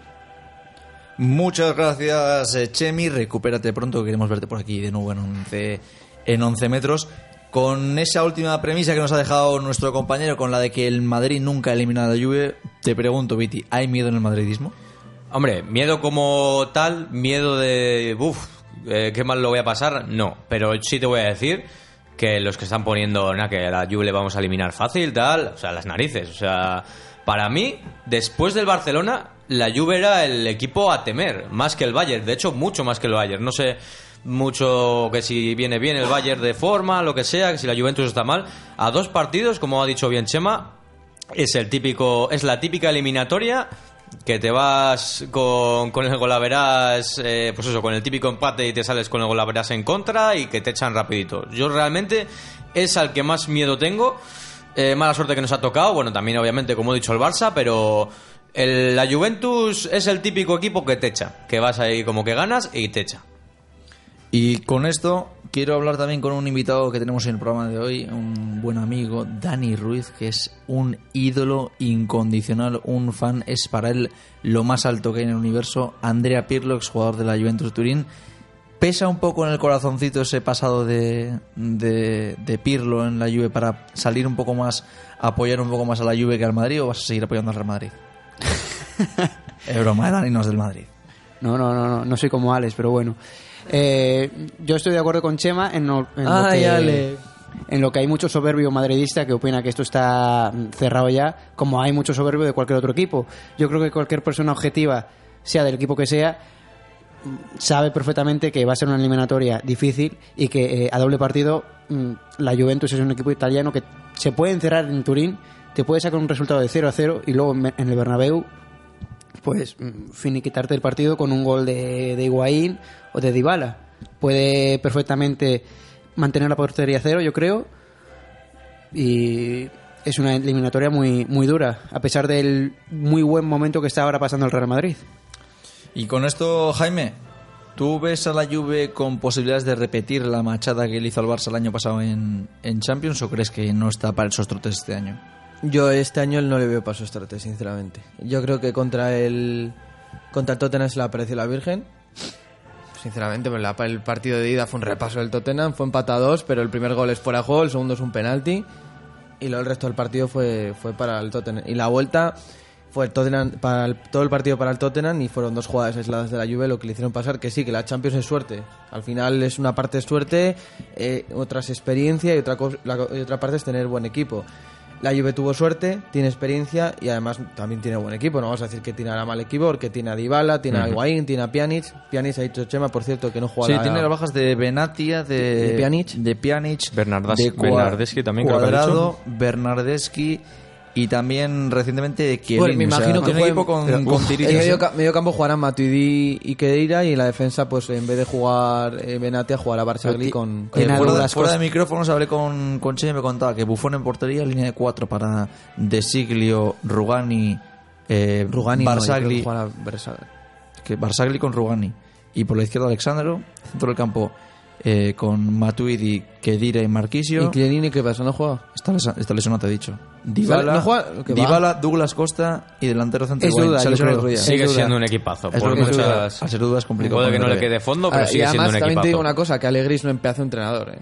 Muchas gracias, eh, Chemi. Recupérate pronto, queremos verte por aquí de nuevo en 11, en 11 metros. Con esa última premisa que nos ha dejado nuestro compañero, con la de que el Madrid nunca ha eliminado a la Juve, te pregunto, Viti, ¿hay miedo en el madridismo? Hombre, miedo como tal, miedo de, uff, eh, qué mal lo voy a pasar, no. Pero sí te voy a decir que los que están poniendo, nada, que a la Juve le vamos a eliminar fácil, tal, o sea, las narices. O sea, para mí, después del Barcelona, la Juve era el equipo a temer, más que el Bayern, de hecho, mucho más que el Bayern. No sé mucho que si viene bien el Bayern de forma, lo que sea, que si la Juventus está mal. A dos partidos, como ha dicho bien Chema, es el típico, es la típica eliminatoria que te vas con, el golaveras, eh, pues eso, con el típico empate y te sales con el golaveras en contra y que te echan rapidito. Yo realmente es al que más miedo tengo. Eh, mala suerte que nos ha tocado, bueno, también obviamente como he dicho el Barça, pero el- la Juventus es el típico equipo que te echa, que vas ahí como que ganas y te echa. Y con esto quiero hablar también con un invitado que tenemos en el programa de hoy, un buen amigo, Dani Ruiz, que es un ídolo incondicional, un fan, es para él lo más alto que hay en el universo. Andrea Pirlo, exjugador de la Juventus Turín. ¿Pesa un poco en el corazoncito ese pasado de, de, de Pirlo en la Juve para salir un poco más, apoyar un poco más a la Juve que al Madrid o vas a seguir apoyando al Real Madrid? es broma, Dani no es del Madrid. No, no, no, no, no soy como Alex, pero bueno. Eh, yo estoy de acuerdo con Chema en, lo, en lo que, Ale. en lo que hay mucho soberbio madridista que opina que esto está cerrado ya, como hay mucho soberbio de cualquier otro equipo. Yo creo que cualquier persona objetiva, sea del equipo que sea, sabe perfectamente que va a ser una eliminatoria difícil y que eh, a doble partido mm, la Juventus es un equipo italiano que se puede encerrar en Turín, te puede sacar un resultado de 0 a 0 y luego en en el Bernabéu pues finiquitarte el partido con un gol de, de Higuaín o de Dybala. Puede perfectamente mantener la portería cero, yo creo. Y es una eliminatoria muy, muy dura, a pesar del muy buen momento que está ahora pasando el Real Madrid. Y con esto, Jaime, ¿tú ves a la Juve con posibilidades de repetir la machada que le hizo al Barça el año pasado en, en Champions o crees que no está para esos trotes este año? Yo este año no le veo paso a Strate, sinceramente. Yo creo que contra el contra el Tottenham se le apareció la Virgen. Sinceramente, pues la- el partido de ida fue un repaso del Tottenham, fue empate a dos, pero el primer gol es fuera de juego, el segundo es un penalti y luego el resto del partido fue, fue para el Tottenham. Y la vuelta fue el Tottenham, para el- todo el partido para el Tottenham y fueron dos jugadas aisladas de la Juve lo que le hicieron pasar, que sí, que la Champions es suerte. Al final es una parte suerte, eh, otra es experiencia y otra, y otra parte es tener buen equipo. La Juve tuvo suerte, tiene experiencia y además también tiene buen equipo. No vamos a decir que tiene ahora mal equipo, porque tiene a Dybala, tiene a Higuaín, tiene a Pjanic. Pjanic ha dicho Chema, por cierto, que no juega Sí, la- tiene las bajas de Benatia, de, ¿De Pjanic? de Pjanic, Bernardas- de Bernardeschi también creo que ha Cuadrado, Bernardeschi y también recientemente de Chiellini. Bueno, me O sea, imagino que jueguen- equipo con, pero- con En tiritas, medio, ca- medio campo jugarán Matuidi y Kedira y en la defensa, pues en vez de jugar eh, Benatia, jugará Barzagli con, con Eh, fuera, Douglas fuera de micrófonos hablé con, con Che y me contaba que Buffon en portería, línea de cuatro para De Siglio, Rugani, eh, Rugani no, Barzagli, Barzagli. que Barzagli con Rugani y por la izquierda Alexandro, centro del campo eh, con Matuidi, Kedira y Marquisio. ¿Y Chiellini qué pasa? ¿No juega? Está, lesa- está lesionado, te he dicho. Dybala, ¿No juega? Douglas Costa y delantero. Es duda, día. Sigue siendo un equipazo. Es Por muchas... Al ser duda es complicado Puede que no le quede fondo, pero Ah, y sigue siendo además un también te digo equipazo. una cosa, que Alegris no es un entrenador. ¿eh?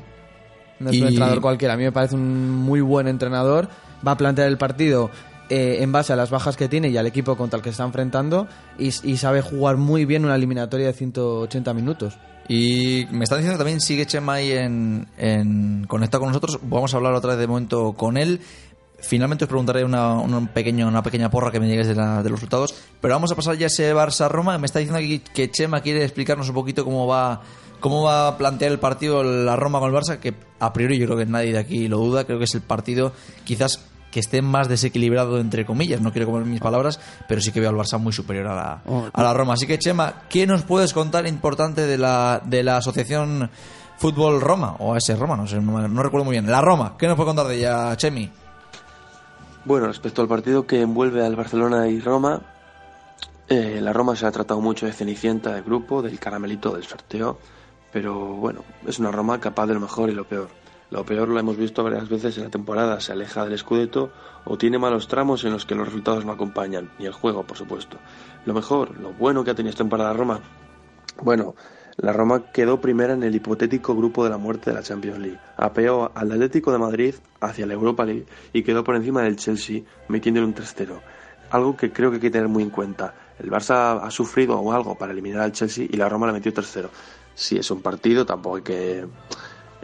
No es Y- un entrenador cualquiera. A mí me parece un muy buen entrenador. Va a plantear el partido eh, en base a las bajas que tiene y al equipo contra el que está enfrentando y, y sabe jugar muy bien una eliminatoria de 180 minutos. Y me está diciendo también sigue Chema ahí en, en conectado con nosotros. Vamos a hablar otra vez de momento con él. Finalmente os preguntaré una, un pequeño, una pequeña porra que me digáis de, la- de los resultados. Pero vamos a pasar ya a ese Barça-Roma. Me está diciendo aquí que Chema quiere explicarnos un poquito cómo va cómo va a plantear el partido la Roma con el Barça, que a priori yo creo que nadie de aquí lo duda. Creo que es el partido quizás que esté más desequilibrado entre comillas. No quiero comer mis palabras, pero sí que veo al Barça muy superior a la, Oh, a la Roma. Así que Chema, ¿qué nos puedes contar importante de la, de la asociación Fútbol Roma? O ese Roma, no sé, no, no recuerdo muy bien. La Roma, ¿qué nos puede contar de ella, Chemi? Bueno, respecto al partido que envuelve al Barcelona y Roma, eh, la Roma se ha tratado mucho de cenicienta del grupo, del caramelito del sorteo, pero bueno, es una Roma capaz de lo mejor y lo peor. Lo peor lo hemos visto varias veces en la temporada, se aleja del Scudetto o tiene malos tramos en los que los resultados no acompañan, y el juego, por supuesto. Lo mejor, lo bueno que ha tenido esta temporada Roma, bueno, la Roma quedó primera en el hipotético grupo de la muerte de la Champions League. Apeó al Atlético de Madrid hacia la Europa League y quedó por encima del Chelsea, metiéndole un 3-0. Algo que creo que hay que tener muy en cuenta. El Barça ha sufrido algo para eliminar al Chelsea y la Roma le metió 3-0. Sí, es un partido, tampoco hay que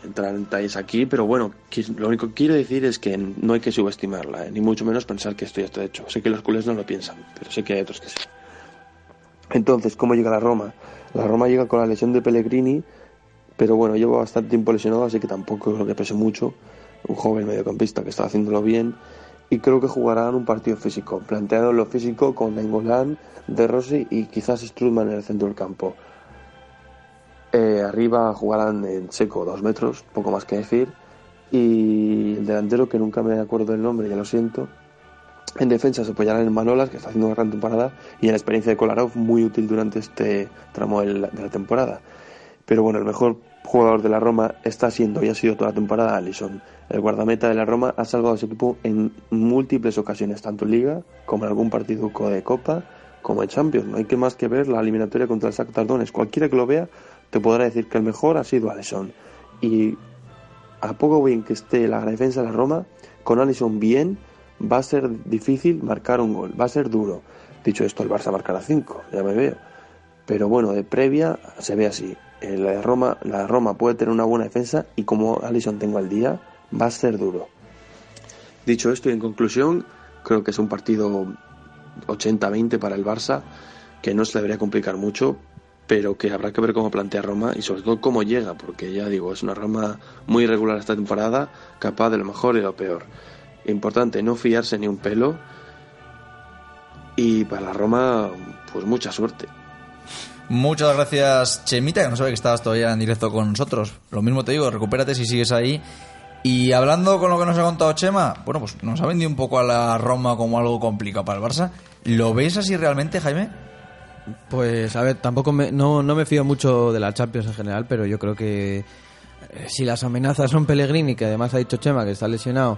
entrar en detalles aquí, pero bueno, lo único que quiero decir es que no hay que subestimarla, ¿eh? ni mucho menos pensar que esto ya está hecho. Sé que los culés no lo piensan, pero sé que hay otros que sí. Entonces, ¿cómo llega la Roma? La Roma llega con la lesión de Pellegrini, pero bueno, lleva bastante tiempo lesionado, así que tampoco creo que pese mucho. Un joven mediocampista que está haciéndolo bien. Y creo que jugarán un partido físico, planteado en lo físico con Engolán, De Rossi y quizás Strudman en el centro del campo. Eh, arriba jugarán en seco dos metros, poco más que decir. Y el delantero, que nunca me acuerdo del nombre, ya lo siento, en defensa se apoyarán en Manolas, que está haciendo una gran temporada, y en la experiencia de Kolarov, muy útil durante este tramo de la, de la temporada. Pero bueno, el mejor jugador de la Roma está siendo y ha sido toda la temporada Alisson. El guardameta de la Roma ha salvado a su equipo en múltiples ocasiones, tanto en Liga como en algún partido de Copa, como en Champions. No hay que más que ver la eliminatoria contra el Shakhtar Donetsk. Cualquiera que lo vea te podrá decir que el mejor ha sido Alisson. Y a poco bien que esté la defensa de la Roma, con Alisson bien, va a ser difícil marcar un gol, va a ser duro. Dicho esto, el Barça marcará 5, ya me veo. Pero bueno, de previa se ve así. Eh, La Roma, la Roma puede tener una buena defensa y como Alisson tengo al día, va a ser duro. Dicho esto y en conclusión, creo que es un partido 80-20 para el Barça, que no se debería complicar mucho, pero que habrá que ver cómo plantea Roma y sobre todo cómo llega, porque ya digo, es una Roma muy irregular esta temporada, capaz de lo mejor y lo peor. Importante no fiarse ni un pelo y para la Roma, pues mucha suerte. Muchas gracias, Chemita, que no sabe que estabas todavía en directo con nosotros. Lo mismo te digo, recupérate si sigues ahí. Y hablando con lo que nos ha contado Chema, bueno, pues nos ha vendido un poco a la Roma como algo complicado para el Barça. ¿Lo ves así realmente, Jaime? Pues a ver, tampoco me, no, no me fío mucho de la Champions en general, pero yo creo que eh, si las amenazas son Pellegrini, que además ha dicho Chema que está lesionado,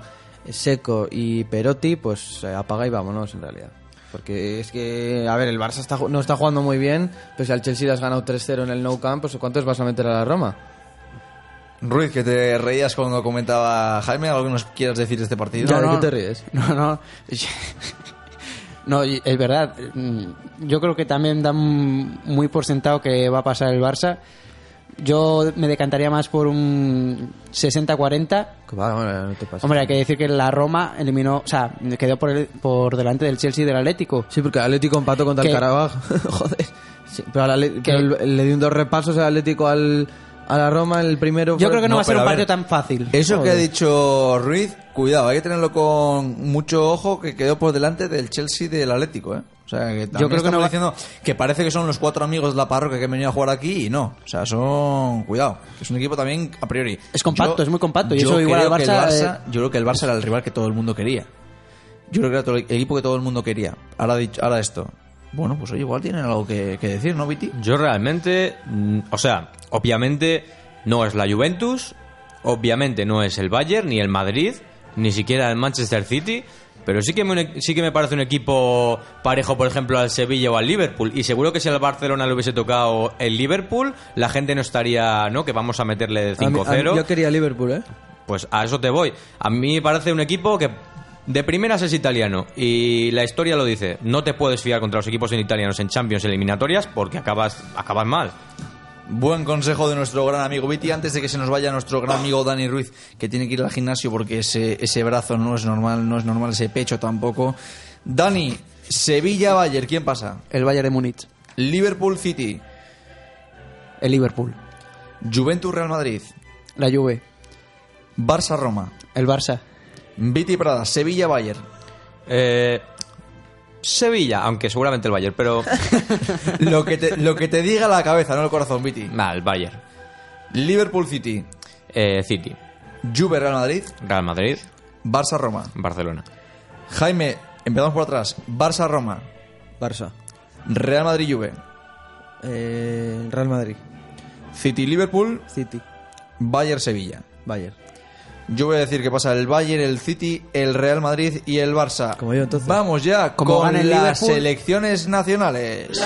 Seco y Perotti, pues eh, apaga y vámonos en realidad. Porque es que, a ver, el Barça está, ju- no está jugando muy bien, pero si al Chelsea le has ganado 3-0 en el Nou Camp, pues ¿cuántos vas a meter a la Roma? Ruiz, que te reías cuando comentaba Jaime, ¿algo que nos quieras decir de este partido? Ya, ¿de qué te ríes? No, no. No, es verdad. Mm, Yo creo que también dan muy por sentado que va a pasar el Barça. Yo me decantaría más por un 60-40. Que va, hombre, no. Hombre, hay que decir que la Roma eliminó, o sea, quedó por, el- por delante del Chelsea y del Atlético. Sí, porque el Atlético empató contra el ¿Qué? Carabaj. Joder. Sí, pero al ¿Qué? pero el- le dio un dos repasos el Atlético al, a la Roma, el primero Yo creo que no, no, va a ser un partido tan fácil. Eso que ha dicho Ruiz, cuidado, hay que tenerlo con mucho ojo que quedó por delante del Chelsea y del Atlético, ¿eh? O sea, que Yo creo que no va- diciendo que parece que son los cuatro amigos de la parroquia que han venido a jugar aquí y no. O sea, son... Cuidado, es un equipo también a priori. Es compacto, es muy compacto, y yo eso igual creo al que el Barça, Barça- eh, Yo creo que el Barça era el rival que todo el mundo quería. Yo creo que era todo el equipo que todo el mundo quería. Ahora, ha dicho, ahora esto. Bueno, pues oye, igual tienen algo que, que decir, ¿no, Viti? Yo realmente, mm, o sea, obviamente no es la Juventus, obviamente no es el Bayern ni el Madrid, ni siquiera el Manchester City, pero sí que me, sí que me parece un equipo parejo, por ejemplo, al Sevilla o al Liverpool. Y seguro que si al Barcelona le hubiese tocado el Liverpool, la gente no estaría, ¿no? Que vamos a meterle A mí- a mí- 5-0. Yo quería Liverpool, ¿eh? Pues a eso te voy. A mí me parece un equipo que de primeras es italiano y la historia lo dice. No te puedes fiar contra los equipos en italianos en Champions eliminatorias porque acabas, acabas mal. Buen consejo de nuestro gran amigo Viti. Antes de que se nos vaya nuestro gran amigo Dani Ruiz, que tiene que ir al gimnasio porque ese, ese brazo no es normal, no es normal, ese pecho tampoco. Dani, Sevilla-Bayern, ¿quién pasa? El Bayern de Múnich. Liverpool-City, El Liverpool. Juventus-Real Madrid, La Juve. Barça-Roma, El Barça. Viti Prada, Sevilla-Bayern, Eh, Sevilla, aunque seguramente el Bayern, pero... lo, que te, lo que te diga la cabeza, no el corazón, Viti. Nah, el Bayern. Liverpool-City, Eh, City, Juve-Real Madrid, Real Madrid, Barça-Roma. Barcelona. Jaime, empezamos por atrás. Barça-Roma, Barça. Real Madrid-Juve, Eh, Real Madrid. City-Liverpool, City. Bayern-Sevilla. Bayern. Yo voy a decir que pasa el Bayern, el City, el Real Madrid y el Barça. Como yo, entonces. Vamos ya Como con las Liverpool. selecciones nacionales.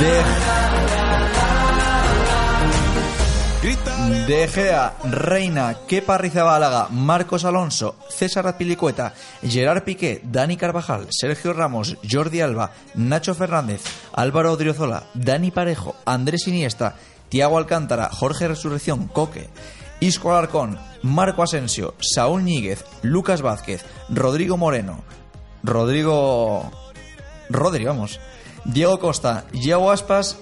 De, De Gea, Reina, Kepa Rizabalaga, Marcos Alonso, César Azpilicueta, Gerard Piqué, Dani Carvajal, Sergio Ramos, Jordi Alba, Nacho Fernández, Álvaro Odriozola, Dani Parejo, Andrés Iniesta, Tiago Alcántara, Jorge Resurrección, Coque, Isco Alarcón, Marco Asensio, Saúl Ñíguez, Lucas Vázquez, Rodrigo Moreno, Rodrigo... Rodri, vamos. Diego Costa, Diego Aspas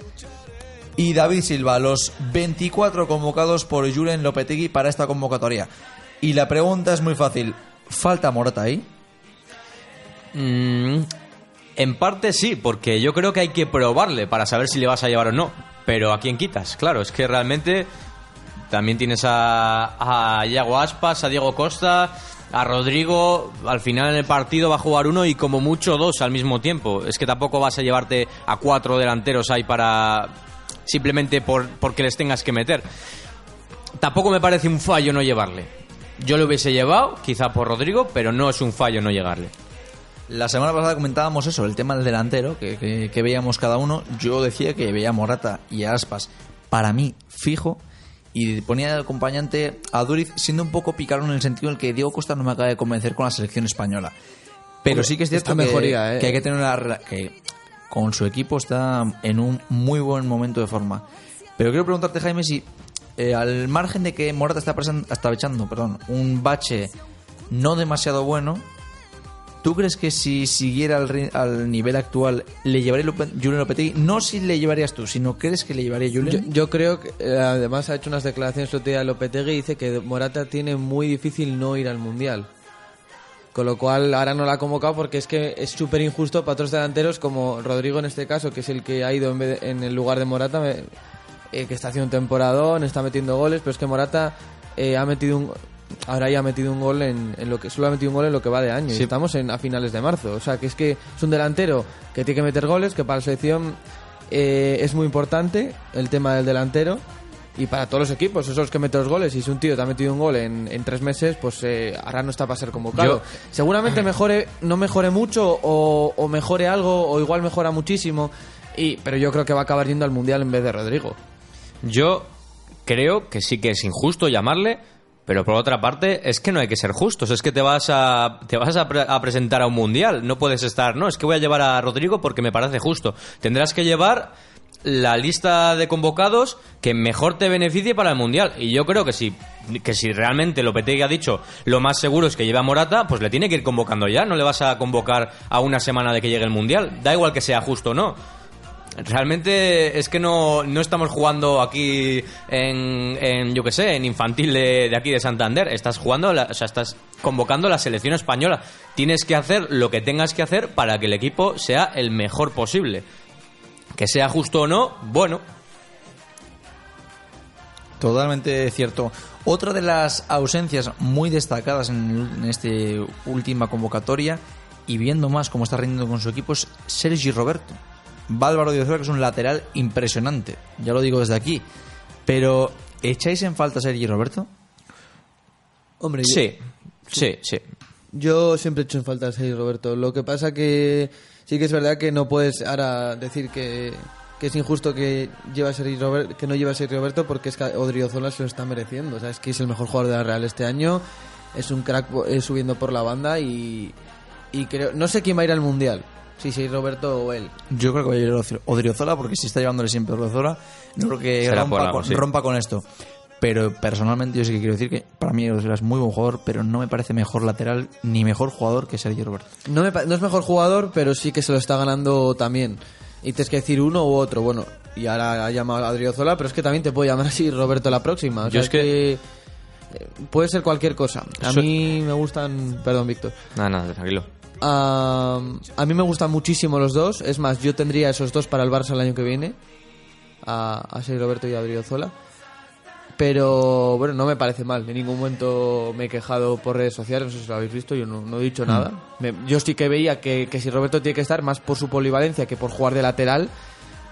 y David Silva, los 24 convocados por Julen Lopetegui para esta convocatoria. Y la pregunta es muy fácil. ¿Falta Morata ahí? Mm, en parte sí, porque yo creo que hay que probarle para saber si le vas a llevar o no. Pero ¿a quién quitas? Claro, es que realmente también tienes a, a Iago Aspas, a Diego Costa, a Rodrigo. Al final en el partido va a jugar uno y como mucho dos al mismo tiempo. Es que tampoco vas a llevarte a cuatro delanteros ahí para simplemente por, porque les tengas que meter. Tampoco me parece un fallo no llevarle. Yo lo hubiese llevado, quizá por Rodrigo, pero no es un fallo no llegarle. La semana pasada comentábamos eso, el tema del delantero, que, que- que veíamos cada uno. Yo decía que veía a Morata y a Aspas, para mí, fijo. Y ponía de acompañante a Duriz, siendo un poco picarón en el sentido en el que Diego Costa no me acaba de convencer con la selección española. Pero Hombre, sí que es cierto esta que, mejoría, ¿eh? que hay que tener una... que con su equipo está en un muy buen momento de forma. Pero quiero preguntarte, Jaime, si eh, al margen de que Morata está, está echando perdón, un bache no demasiado bueno, ¿Tú crees que si siguiera al, al nivel actual le llevaría Julen Lopetegui? No si le llevarías tú, sino crees que le llevaría Julen. yo creo que eh, además ha hecho unas declaraciones otro día Lopetegui y dice que Morata tiene muy difícil no ir al Mundial. Con lo cual ahora no la ha convocado porque es que es súper injusto para otros delanteros como Rodrigo en este caso, que es el que ha ido en, vez de- en el lugar de Morata, eh, que está haciendo un temporadón, está metiendo goles, pero es que Morata eh, ha metido un... ahora ya ha metido un gol en, en lo que solo ha metido un gol en lo que va de año. Y estamos en, a finales de marzo. O sea, que es que es un delantero que tiene que meter goles, que para la selección eh, es muy importante el tema del delantero. Y para todos los equipos, esos que meten los goles, y si un tío te ha metido un gol en, en tres meses, pues eh, ahora no está para ser convocado. Yo- Seguramente mejore, no mejore mucho, o, o mejore algo, o igual mejora muchísimo. Y, pero yo creo que va a acabar yendo al Mundial en vez de Rodrigo. Yo creo que sí que es injusto llamarle, pero por otra parte es que no hay que ser justos, es que te vas a te vas a, pre- a presentar a un mundial, no puedes estar, no, es que voy a llevar a Rodrigo porque me parece justo. Tendrás que llevar la lista de convocados que mejor te beneficie para el mundial y yo creo que si que si realmente Lopetegui ha dicho lo más seguro es que lleve a Morata, pues le tiene que ir convocando ya, no le vas a convocar a una semana de que llegue el mundial, da igual que sea justo o no. Realmente es que no, no estamos jugando aquí en, en, yo qué sé, en infantil de, de aquí de Santander. Estás jugando, la- o sea, estás convocando a la selección española. Tienes que hacer lo que tengas que hacer para que el equipo sea el mejor posible. Que sea justo o no, bueno, Totalmente cierto. Otra de las ausencias muy destacadas en, en esta última convocatoria y viendo más cómo está rindiendo con su equipo es Sergi Roberto. Bálvaro de que es un lateral impresionante, ya lo digo desde aquí. Pero, ¿echáis en falta a Sergi Roberto? Hombre, yo- sí, sí, sí. Yo siempre he hecho en falta a Sergio Roberto. Lo que pasa que sí que es verdad que no puedes ahora decir que, que es injusto que lleva a Sergio Robert- que no lleva a Sergio Roberto porque es que Odriozola se lo está mereciendo. O sea, es que es el mejor jugador de la Real este año. Es un crack eh, subiendo por la banda y, y creo no sé quién va a ir al mundial. Si Sergio Roberto o él. Yo creo que va a ir Odrio- Odriozola porque si está llevándole siempre Odriozola, no creo que Será rompa, por algo, con, sí. rompa con esto. Pero personalmente yo sí que quiero decir que para mí Odriozola es muy buen jugador, pero no me parece mejor lateral ni mejor jugador que Sergio Roberto. No, me pa- no es mejor jugador, pero sí que se lo está ganando también. Y tienes que decir uno u otro. Bueno, y ahora ha llamado a Adriozola, pero es que también te puede llamar así Roberto la próxima. O Yo sea, es que- eh, puede ser cualquier cosa. A Eso- mí me gustan. Perdón, Víctor. Nada, nada, tranquilo. Ah, a mí me gustan muchísimo los dos. Es más, yo tendría esos dos para el Barça el año que viene. A, a Sergio Roberto y a Adriozola. Pero bueno, no me parece mal. En ningún momento me he quejado por redes sociales. No sé si lo habéis visto. Yo no, no he dicho nada. Me- yo sí que veía que, que si Roberto tiene que estar más por su polivalencia que por jugar de lateral.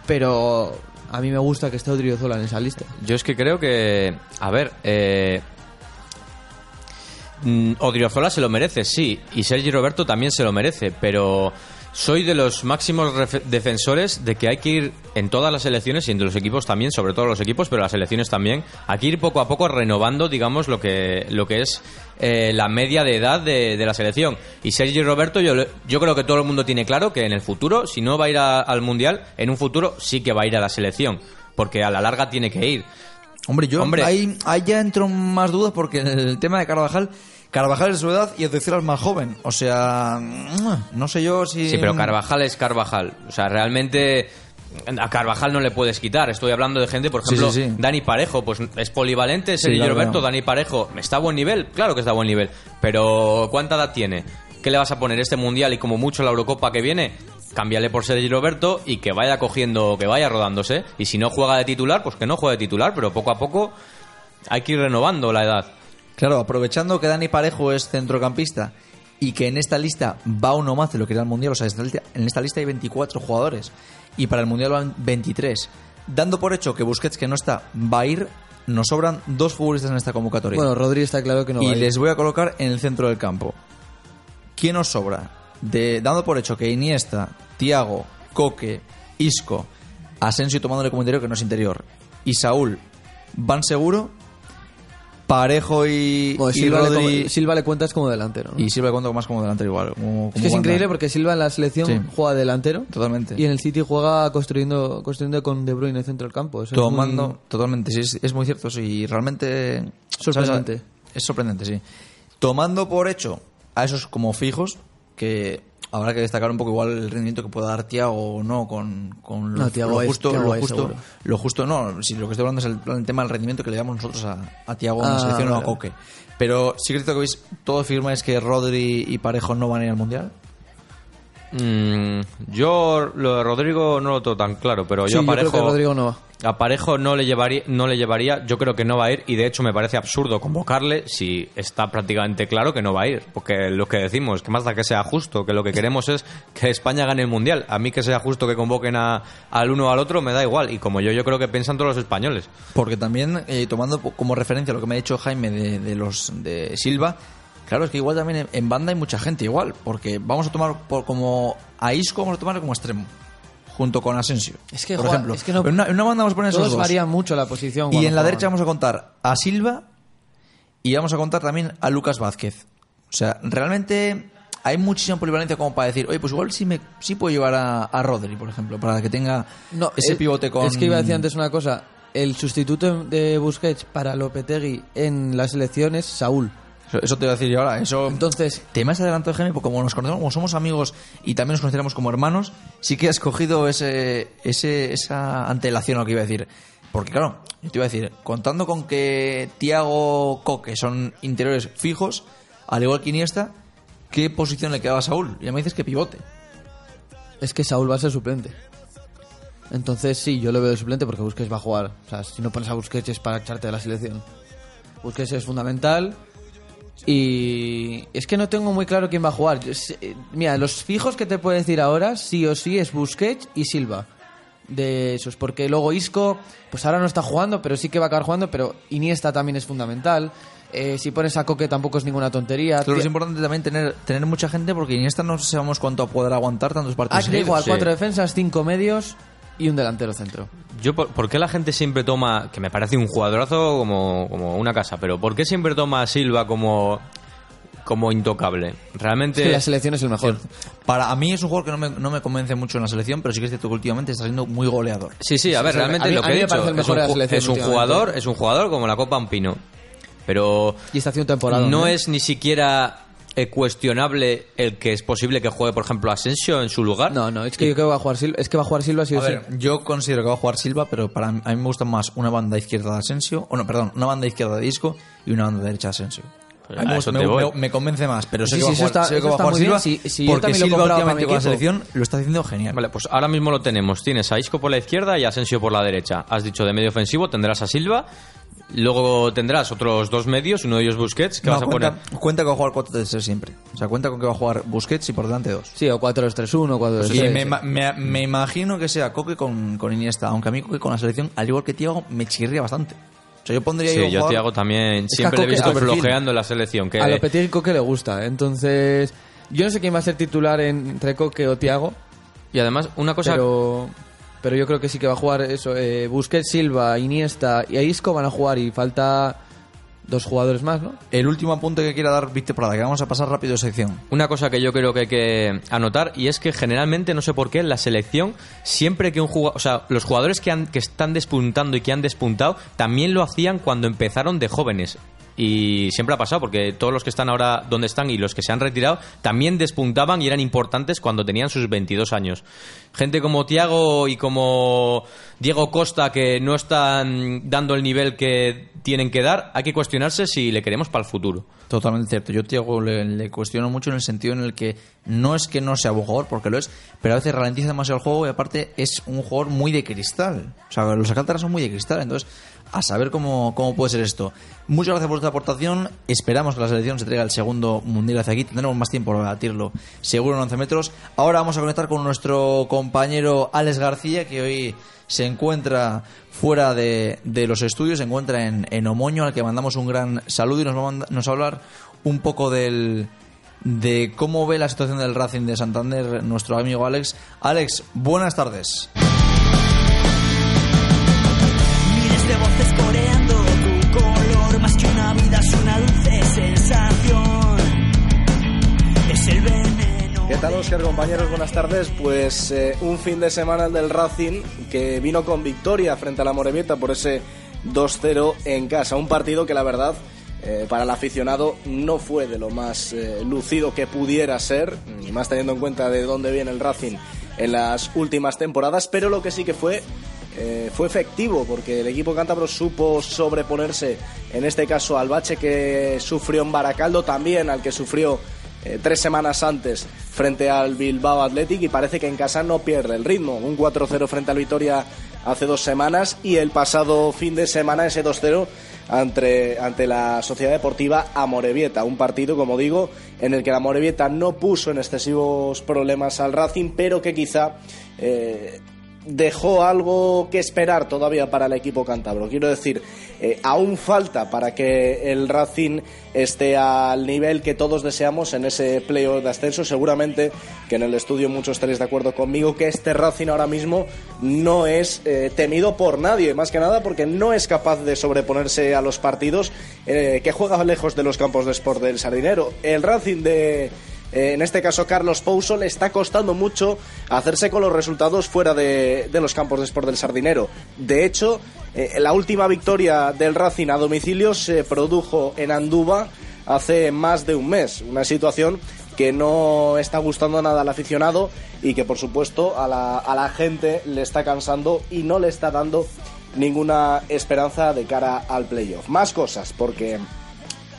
Pero a mí me gusta que esté Odriozola en esa lista. Yo es que creo que, a ver, eh, mm, Odriozola se lo merece, sí, y Sergi Roberto también se lo merece, pero soy de los máximos defensores de que hay que ir en todas las elecciones y entre los equipos también, sobre todo los equipos, pero las elecciones también, hay que ir poco a poco renovando, digamos, lo que, lo que es eh, la media de edad de, de la selección. Y Sergi Roberto, yo, yo creo que todo el mundo tiene claro que en el futuro, si no va a ir a- al Mundial, en un futuro sí que va a ir a la selección, porque a la larga tiene que ir. Hombre, yo Hombre. Ahí, ahí ya entro en más dudas porque el tema de Carvajal, Carvajal es su edad y Odriozola es más joven. O sea, no sé yo si... Sí, pero Carvajal es Carvajal. O sea, realmente a Carvajal no le puedes quitar. Estoy hablando de gente, por ejemplo, sí, sí. Dani Parejo, pues es polivalente, Sergio Roberto. Dani Parejo, ¿está a buen nivel? Claro que está a buen nivel. Pero ¿cuánta edad tiene? ¿Qué le vas a poner este mundial y como mucho la Eurocopa que viene? Cámbiale por Sergio Roberto y que vaya cogiendo, que vaya rodándose. Y si no juega de titular, pues que no juegue de titular, pero poco a poco hay que ir renovando la edad. Claro, aprovechando que Dani Parejo es centrocampista y que en esta lista va uno más de lo que era el Mundial, o sea, en esta lista hay 24 jugadores y para el Mundial van 23. Dando por hecho que Busquets, que no está, va a ir, nos sobran dos futbolistas en esta convocatoria. Bueno, Rodri está claro que no va y a ir. les voy a colocar en el centro del campo. ¿Quién os sobra? De, dando por hecho que Iniesta, Tiago, Coque, Isco, Asensio tomándole como interior que no es interior, y Saúl van seguro, Parejo y, Bueno, y Silva, le, como- Silva le cuentas como delantero. ¿no? y Silva cuento más como delantero igual. como- Es que es increíble porque Silva en la selección Sí. juega delantero Totalmente. y en el City juega construyendo construyendo con De Bruyne en el centro del campo. Eso es Tomando, muy- totalmente, sí, es, es muy cierto, sí, realmente... Sorprendente. es sorprendente, sí. Tomando por hecho a esos como fijos, que habrá que destacar un poco igual el rendimiento que pueda dar Tiago o no con, con lo, No, Thiago lo es- justo, Thiago lo es justo, lo justo, no, si lo que estoy hablando es el, el tema del rendimiento que le damos nosotros a, a Tiago en la Ah, selección o a. Coque. Pero sí que es que veis, todos firmáis que Rodri y Parejo no van a ir al Mundial. Mm, yo lo de Rodrigo no lo tengo tan claro, pero Sí, yo yo creo Parejo... que Rodrigo no va. A Parejo no le llevaría, no le llevaría, yo creo que no va a ir y de hecho me parece absurdo convocarle si está prácticamente claro que no va a ir, porque lo que decimos, que más da que sea justo, que lo que queremos es que España gane el mundial. A mí que sea justo que convoquen a- al uno o al otro me da igual y como yo yo creo que piensan todos los españoles. Porque también, eh, tomando como referencia lo que me ha dicho Jaime de, los de Silva, claro, es que igual también en, banda hay mucha gente igual, porque vamos a tomar por, como a Isco, vamos a tomarlo como extremo, junto con Asensio. Es que, por Juan, ejemplo, es que no- en, una, en una banda vamos a poner esos dos. varían mucho la posición. Y en la derecha vamos a contar a Silva y vamos a contar también a Lucas Vázquez. O sea, realmente hay muchísima polivalencia como para decir, oye, pues igual sí, me, sí puedo llevar a, a Rodri, por ejemplo, para que tenga No, ese el- pivote con... Es que iba a decir antes una cosa. El sustituto de Busquets para Lopetegui en la selección es Saúl. Eso, te iba a decir yo ahora. Eso, Entonces, te me has adelantado, Jaime, porque como nos conocemos, como somos amigos y también nos consideramos como hermanos, sí que has cogido ese, ese, esa antelación a lo que iba a decir. Porque claro, yo te iba a decir, contando con que Tiago Coque son interiores fijos, al igual que Iniesta, ¿qué posición le quedaba a Saúl? Ya me dices que pivote. es que Saúl va a ser suplente. Entonces, sí, yo lo veo de suplente porque Busquets va a jugar. O sea, si no pones a Busquets es para echarte de la selección. Busquets es fundamental. Y es que no tengo muy claro quién va a jugar. Mira, los fijos que te puedo decir ahora, sí o sí, es Busquets y Silva. De esos, porque luego Isco, pues ahora no está jugando, pero sí que va a acabar jugando. Pero Iniesta también es fundamental. Eh, si pones a Coque tampoco es ninguna tontería. Claro, es importante también tener, tener mucha gente porque Iniesta no sabemos cuánto podrá aguantar tantos partidos seguidos. jugar sí. cuatro defensas, cinco medios y un delantero centro. Yo, por, ¿por qué la gente siempre toma, que me parece un jugadorazo como, como una casa, pero ¿por qué siempre toma a Silva como, como intocable? Realmente... Es que la selección es el mejor. Para a mí es un jugador que no me, no me convence mucho en la selección, pero sí que es cierto que últimamente está siendo muy goleador. Sí, sí, a ver, Sí, realmente a mí- lo que he dicho es mejor un, de la ju- selección es un jugador, es un jugador como la Copa Ampino. Pero Y está haciendo temporada. no es ni siquiera eh, cuestionable el que es posible que juegue, por ejemplo, Asensio en su lugar. No, no, es que yo creo que va a jugar Silva. Es que va a jugar Silva sí o A sí. ver, yo considero que va a jugar Silva, pero para mí, a mí me gusta más una banda izquierda de Asensio, o no, perdón, una banda izquierda de Disco y una banda derecha de Asensio. Pues A mí a me, convence más, pero sé Sí, que va sí, a eso jugar, está- sé que eso va a jugar. Silva, Sí, sí, yo porque Silva últimamente con la selección lo está haciendo genial. Vale, pues ahora mismo lo tenemos. Tienes a Isco por la izquierda y a Asensio por la derecha. Has dicho de medio ofensivo, tendrás a Silva. Luego tendrás otros dos medios, uno de ellos Busquets, que No, vas a cuenta, poner... cuenta que va a jugar 4-3 siempre. O sea, cuenta con que va a jugar Busquets y por delante dos. Sí, o 4-2-3-1, 4 y me, ma- me- me imagino que sea Coque con, con Iniesta, aunque a mí Coque con la selección, al igual que Tiago, me chirría bastante. O sea, yo pondría Sí, yo a Thiago también siempre a le he visto a flojeando en la selección. Que A Lopetegui y Coque le gusta. Entonces, yo no sé quién va a ser titular en- entre Coque o Tiago, Y además, una cosa... pero, pero yo creo que sí que va a jugar eso. Eh, Busquets, Silva, Iniesta y Isco van a jugar y falta dos jugadores más, ¿no? El último apunte que quiera dar Víctor Prada, que vamos a pasar rápido de sección. Una cosa que yo creo que hay que anotar y es que generalmente, no sé por qué, en la selección, siempre que un jugador, o sea, los jugadores que, han, que están despuntando y que han despuntado, también lo hacían cuando empezaron de jóvenes. Y siempre ha pasado, porque todos los que están ahora donde están y los que se han retirado también despuntaban y eran importantes cuando tenían sus 22 años. Gente como Tiago y como Diego Costa que no están dando el nivel que tienen que dar, hay que cuestionarse si le queremos para el futuro. Totalmente cierto. Yo Tiago le, cuestiono mucho en el sentido en el que no es que no sea buen jugador, porque lo es, pero a veces ralentiza demasiado el juego y aparte es un jugador muy de cristal. O sea, los Alcántaras son muy de cristal, entonces a saber cómo, cómo puede ser esto. Muchas gracias por esta aportación. Esperamos que la selección se traiga el segundo mundial hacia aquí. Tendremos más tiempo para batirlo, seguro en 11 metros. Ahora vamos a conectar con nuestro compañero Alex García, que hoy se encuentra fuera de, de los estudios, se encuentra en, en Omoño, al que mandamos un gran saludo y nos va a, manda- nos va a hablar un poco del, de cómo ve la situación del Racing de Santander nuestro amigo Alex. Alex, buenas tardes. De voces coreando tu color, más que una vida es una dulce sensación. Es el veneno. ¿Qué tal, Oscar, compañeros? Buenas tardes. Pues eh, un fin de semana el del Racing que vino con victoria frente a la Morevieta por ese 2-0 en casa. Un partido que la verdad eh, para el aficionado no fue de lo más eh, lucido que pudiera ser, y más teniendo en cuenta de dónde viene el Racing en las últimas temporadas, pero lo que sí que fue eh, fue efectivo porque el equipo cántabro supo sobreponerse en este caso al bache que sufrió en Baracaldo, también al que sufrió eh, tres semanas antes frente al Bilbao Athletic y parece que en casa no pierde el ritmo. Un 4-0 frente al Vitoria hace dos semanas y el pasado fin de semana ese 2-0 ante, ante la Sociedad Deportiva Amorebieta. Un partido, como digo, en el que la Amorebieta no puso en excesivos problemas al Racing, pero que quizá eh, dejó algo que esperar todavía para el equipo cántabro. Quiero decir, eh, aún falta para que el Racing esté al nivel que todos deseamos en ese playoff de ascenso. Seguramente que en el estudio muchos estaréis de acuerdo conmigo que este Racing ahora mismo no es eh, temido por nadie, más que nada porque no es capaz de sobreponerse a los partidos eh, que juega lejos de los campos de sport del Sardinero. El Racing de en este caso Carlos Pouso, le está costando mucho hacerse con los resultados fuera de, de los campos de sport del Sardinero. De hecho, eh, la última victoria del Racing a domicilio se produjo en Anduba hace más de un mes. Una situación que no está gustando nada al aficionado y que por supuesto a la, a la gente le está cansando y no le está dando ninguna esperanza de cara al playoff. Más cosas, porque,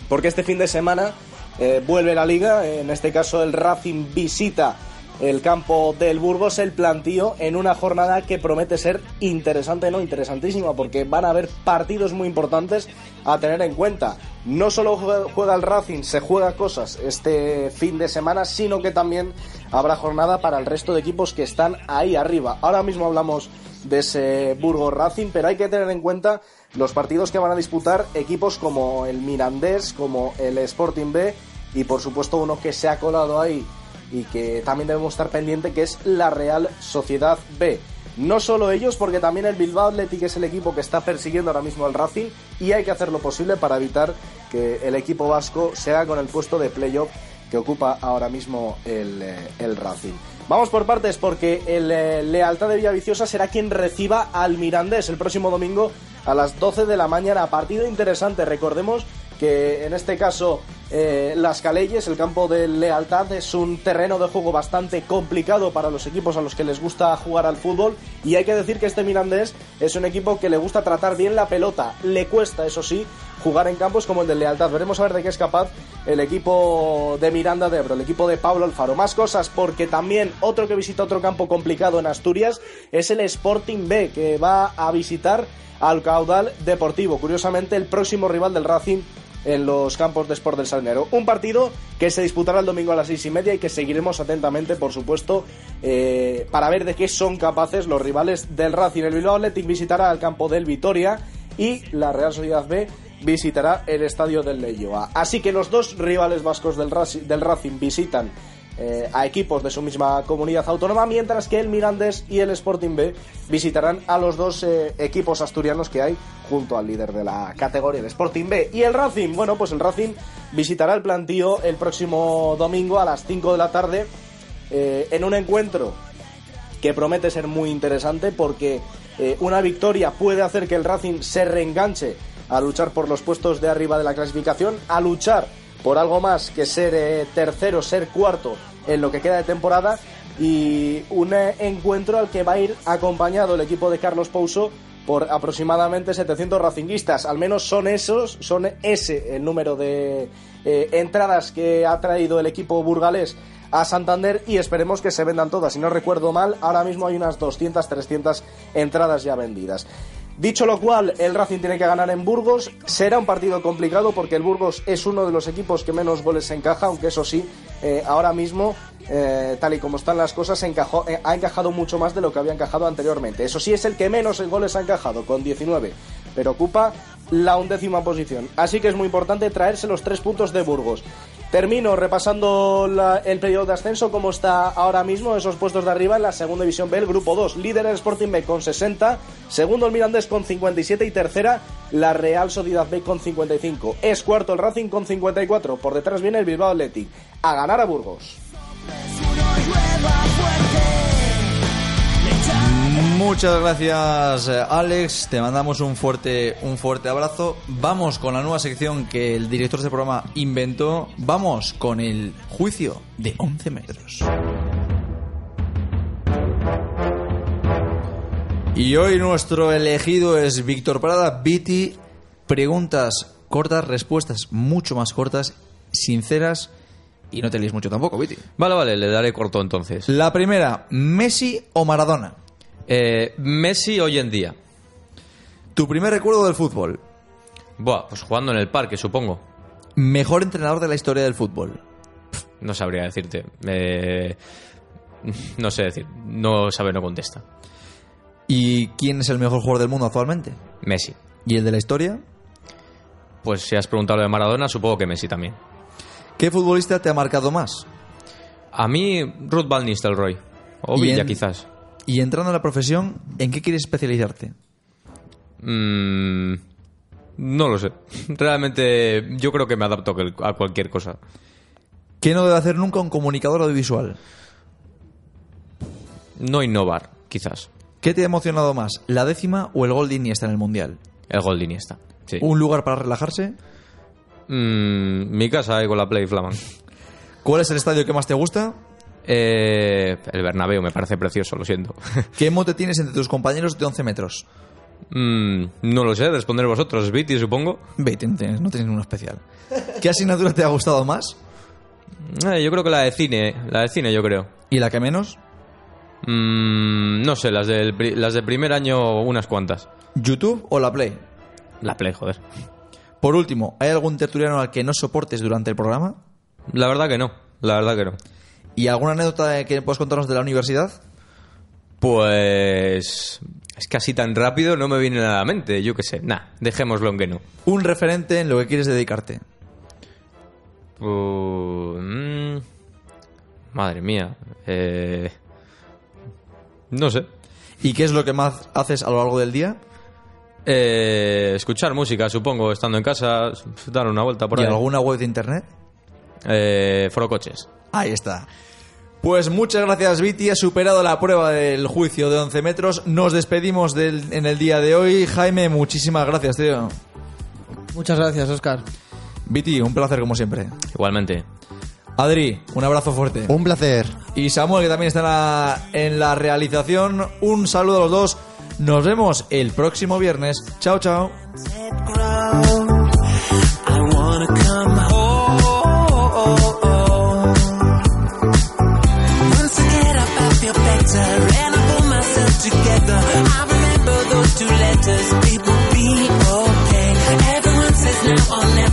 porque este fin de semana eh, vuelve la liga, en este caso el Racing visita el campo del Burgos, el plantío, en una jornada que promete ser interesante, no interesantísima, porque van a haber partidos muy importantes a tener en cuenta. No solo juega, el Racing, se juega cosas este fin de semana, sino que también habrá jornada para el resto de equipos que están ahí arriba. Ahora mismo hablamos de ese Burgos Racing, pero hay que tener en cuenta los partidos que van a disputar equipos como el Mirandés, como el Sporting B y por supuesto uno que se ha colado ahí y que también debemos estar pendiente que es la Real Sociedad B. No solo ellos, porque también el Bilbao Athletic es el equipo que está persiguiendo ahora mismo al Racing y hay que hacer lo posible para evitar que el equipo vasco se haga con el puesto de playoff que ocupa ahora mismo el, eh, Racing. Vamos por partes porque el eh, Lealtad de Villaviciosa será quien reciba al Mirandés el próximo domingo a las 12 de la mañana. Partido interesante, recordemos que en este caso eh, Las Caleyes, el campo de Lealtad, es un terreno de juego bastante complicado para los equipos a los que les gusta jugar al fútbol y hay que decir que este Mirandés es un equipo que le gusta tratar bien la pelota, le cuesta eso sí jugar en campos como el de Lealtad. Veremos a ver de qué es capaz el equipo de Miranda de Ebro, el equipo de Pablo Alfaro. Más cosas porque también otro que visita otro campo complicado en Asturias es el Sporting B que va a visitar al Caudal Deportivo. Curiosamente el próximo rival del Racing en los campos de Sport del Sardinero. Un partido que se disputará el domingo a las seis y media y que seguiremos atentamente, por supuesto, eh, para ver de qué son capaces los rivales del Racing. El Bilbao Athletic visitará el campo del Vitoria y la Real Sociedad B visitará el estadio del Leyoa. Así que los dos rivales vascos del, Racing, visitan eh, a equipos de su misma comunidad autónoma, mientras que el Mirandés y el Sporting B visitarán a los dos eh, equipos asturianos que hay junto al líder de la categoría, el Sporting B. Y el Racing, bueno, pues el Racing visitará el plantío el próximo domingo a las 5 de la tarde eh, en un encuentro que promete ser muy interesante porque una victoria puede hacer que el Racing se reenganche a luchar por los puestos de arriba de la clasificación, a luchar por algo más que ser eh, tercero, ser cuarto en lo que queda de temporada y un eh, encuentro al que va a ir acompañado el equipo de Carlos Pouso por aproximadamente 700 racinguistas. Al menos son esos, son ese el número de eh, entradas que ha traído el equipo burgalés a Santander y esperemos que se vendan todas. Si no recuerdo mal, ahora mismo hay unas 200, 300 entradas ya vendidas. Dicho lo cual, el Racing tiene que ganar en Burgos. Será un partido complicado porque el Burgos es uno de los equipos que menos goles encaja, aunque eso sí, eh, ahora mismo, eh, tal y como están las cosas, encajó, eh, ha encajado mucho más de lo que había encajado anteriormente. Eso sí, es el que menos goles ha encajado, con 19, pero ocupa la undécima posición. Así que es muy importante traerse los tres puntos de Burgos. Termino repasando el periodo de ascenso, como está ahora mismo, esos puestos de arriba en la segunda división B, el grupo 2, líder el Sporting B con 60, segundo el Mirandés con 57 y tercera la Real Sociedad B con 55. Es cuarto el Racing con 54, por detrás viene el Bilbao Athletic. A ganar a Burgos. Muchas gracias, eh, Alex. Te mandamos un fuerte, un fuerte abrazo. Vamos con la nueva sección que el director de este programa inventó. Vamos con el juicio de 11 metros. Y hoy nuestro elegido es Víctor Prada. Viti, preguntas cortas, respuestas mucho más cortas, sinceras Y no te líes mucho tampoco, Viti. Vale, vale, le daré corto entonces. La primera, Messi o Maradona. Eh, Messi hoy en día. Tu primer recuerdo del fútbol. Buah, pues jugando en el parque, supongo. Mejor entrenador de la historia del fútbol. No sabría decirte. Eh, no sé decir. No sabe, no contesta. ¿Y quién es el mejor jugador del mundo actualmente? Messi. ¿Y el de la historia? Pues si has preguntado lo de Maradona, supongo que Messi también. ¿Qué futbolista te ha marcado más? A mí, Ruth Van Nistelrooy. O Villa, en- quizás. Y entrando en la profesión, ¿en qué quieres especializarte? Mm, no lo sé. Realmente, yo creo que me adapto a cual- a cualquier cosa. ¿Qué no debe hacer nunca un comunicador audiovisual? No innovar, quizás. ¿Qué te ha emocionado más, la décima o el gol de Iniesta en el Mundial? El gol de Iniesta. Sí. ¿Un lugar para relajarse? Mm, mi casa ahí con la Play Flaman. ¿Cuál es el estadio que más te gusta? Eh, el Bernabéu me parece precioso, lo siento. ¿Qué mote tienes entre tus compañeros de 11 metros? Mm, no lo sé, responder vosotros. Viti, supongo. Vete, no tienes, no tienes ninguno especial. ¿Qué asignatura te ha gustado más? Eh, yo creo que la de cine. La de cine, yo creo. ¿Y la que menos? Mm, no sé, las del, las de primer año, unas cuantas. ¿YouTube o la Play? La Play, joder. Por último, ¿hay algún tertuliano al que no soportes durante el programa? La verdad que no. La verdad que no. ¿Y alguna anécdota que puedes contarnos de la universidad? Pues. Es que así tan rápido no me viene nada a la mente. Yo qué sé. Nah, dejémoslo en que no. Un referente en lo que quieres dedicarte. Uh, mm, madre mía. Eh, no sé. ¿Y qué es lo que más haces a lo largo del día? Eh, escuchar música, supongo, estando en casa, dar una vuelta por ¿Y ahí. alguna web de internet? Eh, Forocoches. Ahí está. Pues muchas gracias, Viti. Has superado la prueba del juicio de 11 metros. Nos despedimos del- en el día de hoy. Jaime, muchísimas gracias, tío. Muchas gracias, Oscar. Viti, un placer como siempre. Igualmente. Adri, un abrazo fuerte. Un placer. Y Samuel, que también está en la, en la realización. Un saludo a los dos. Nos vemos el próximo viernes. Chao, chao.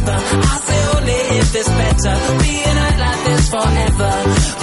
I still only if it's better being hurt like this forever.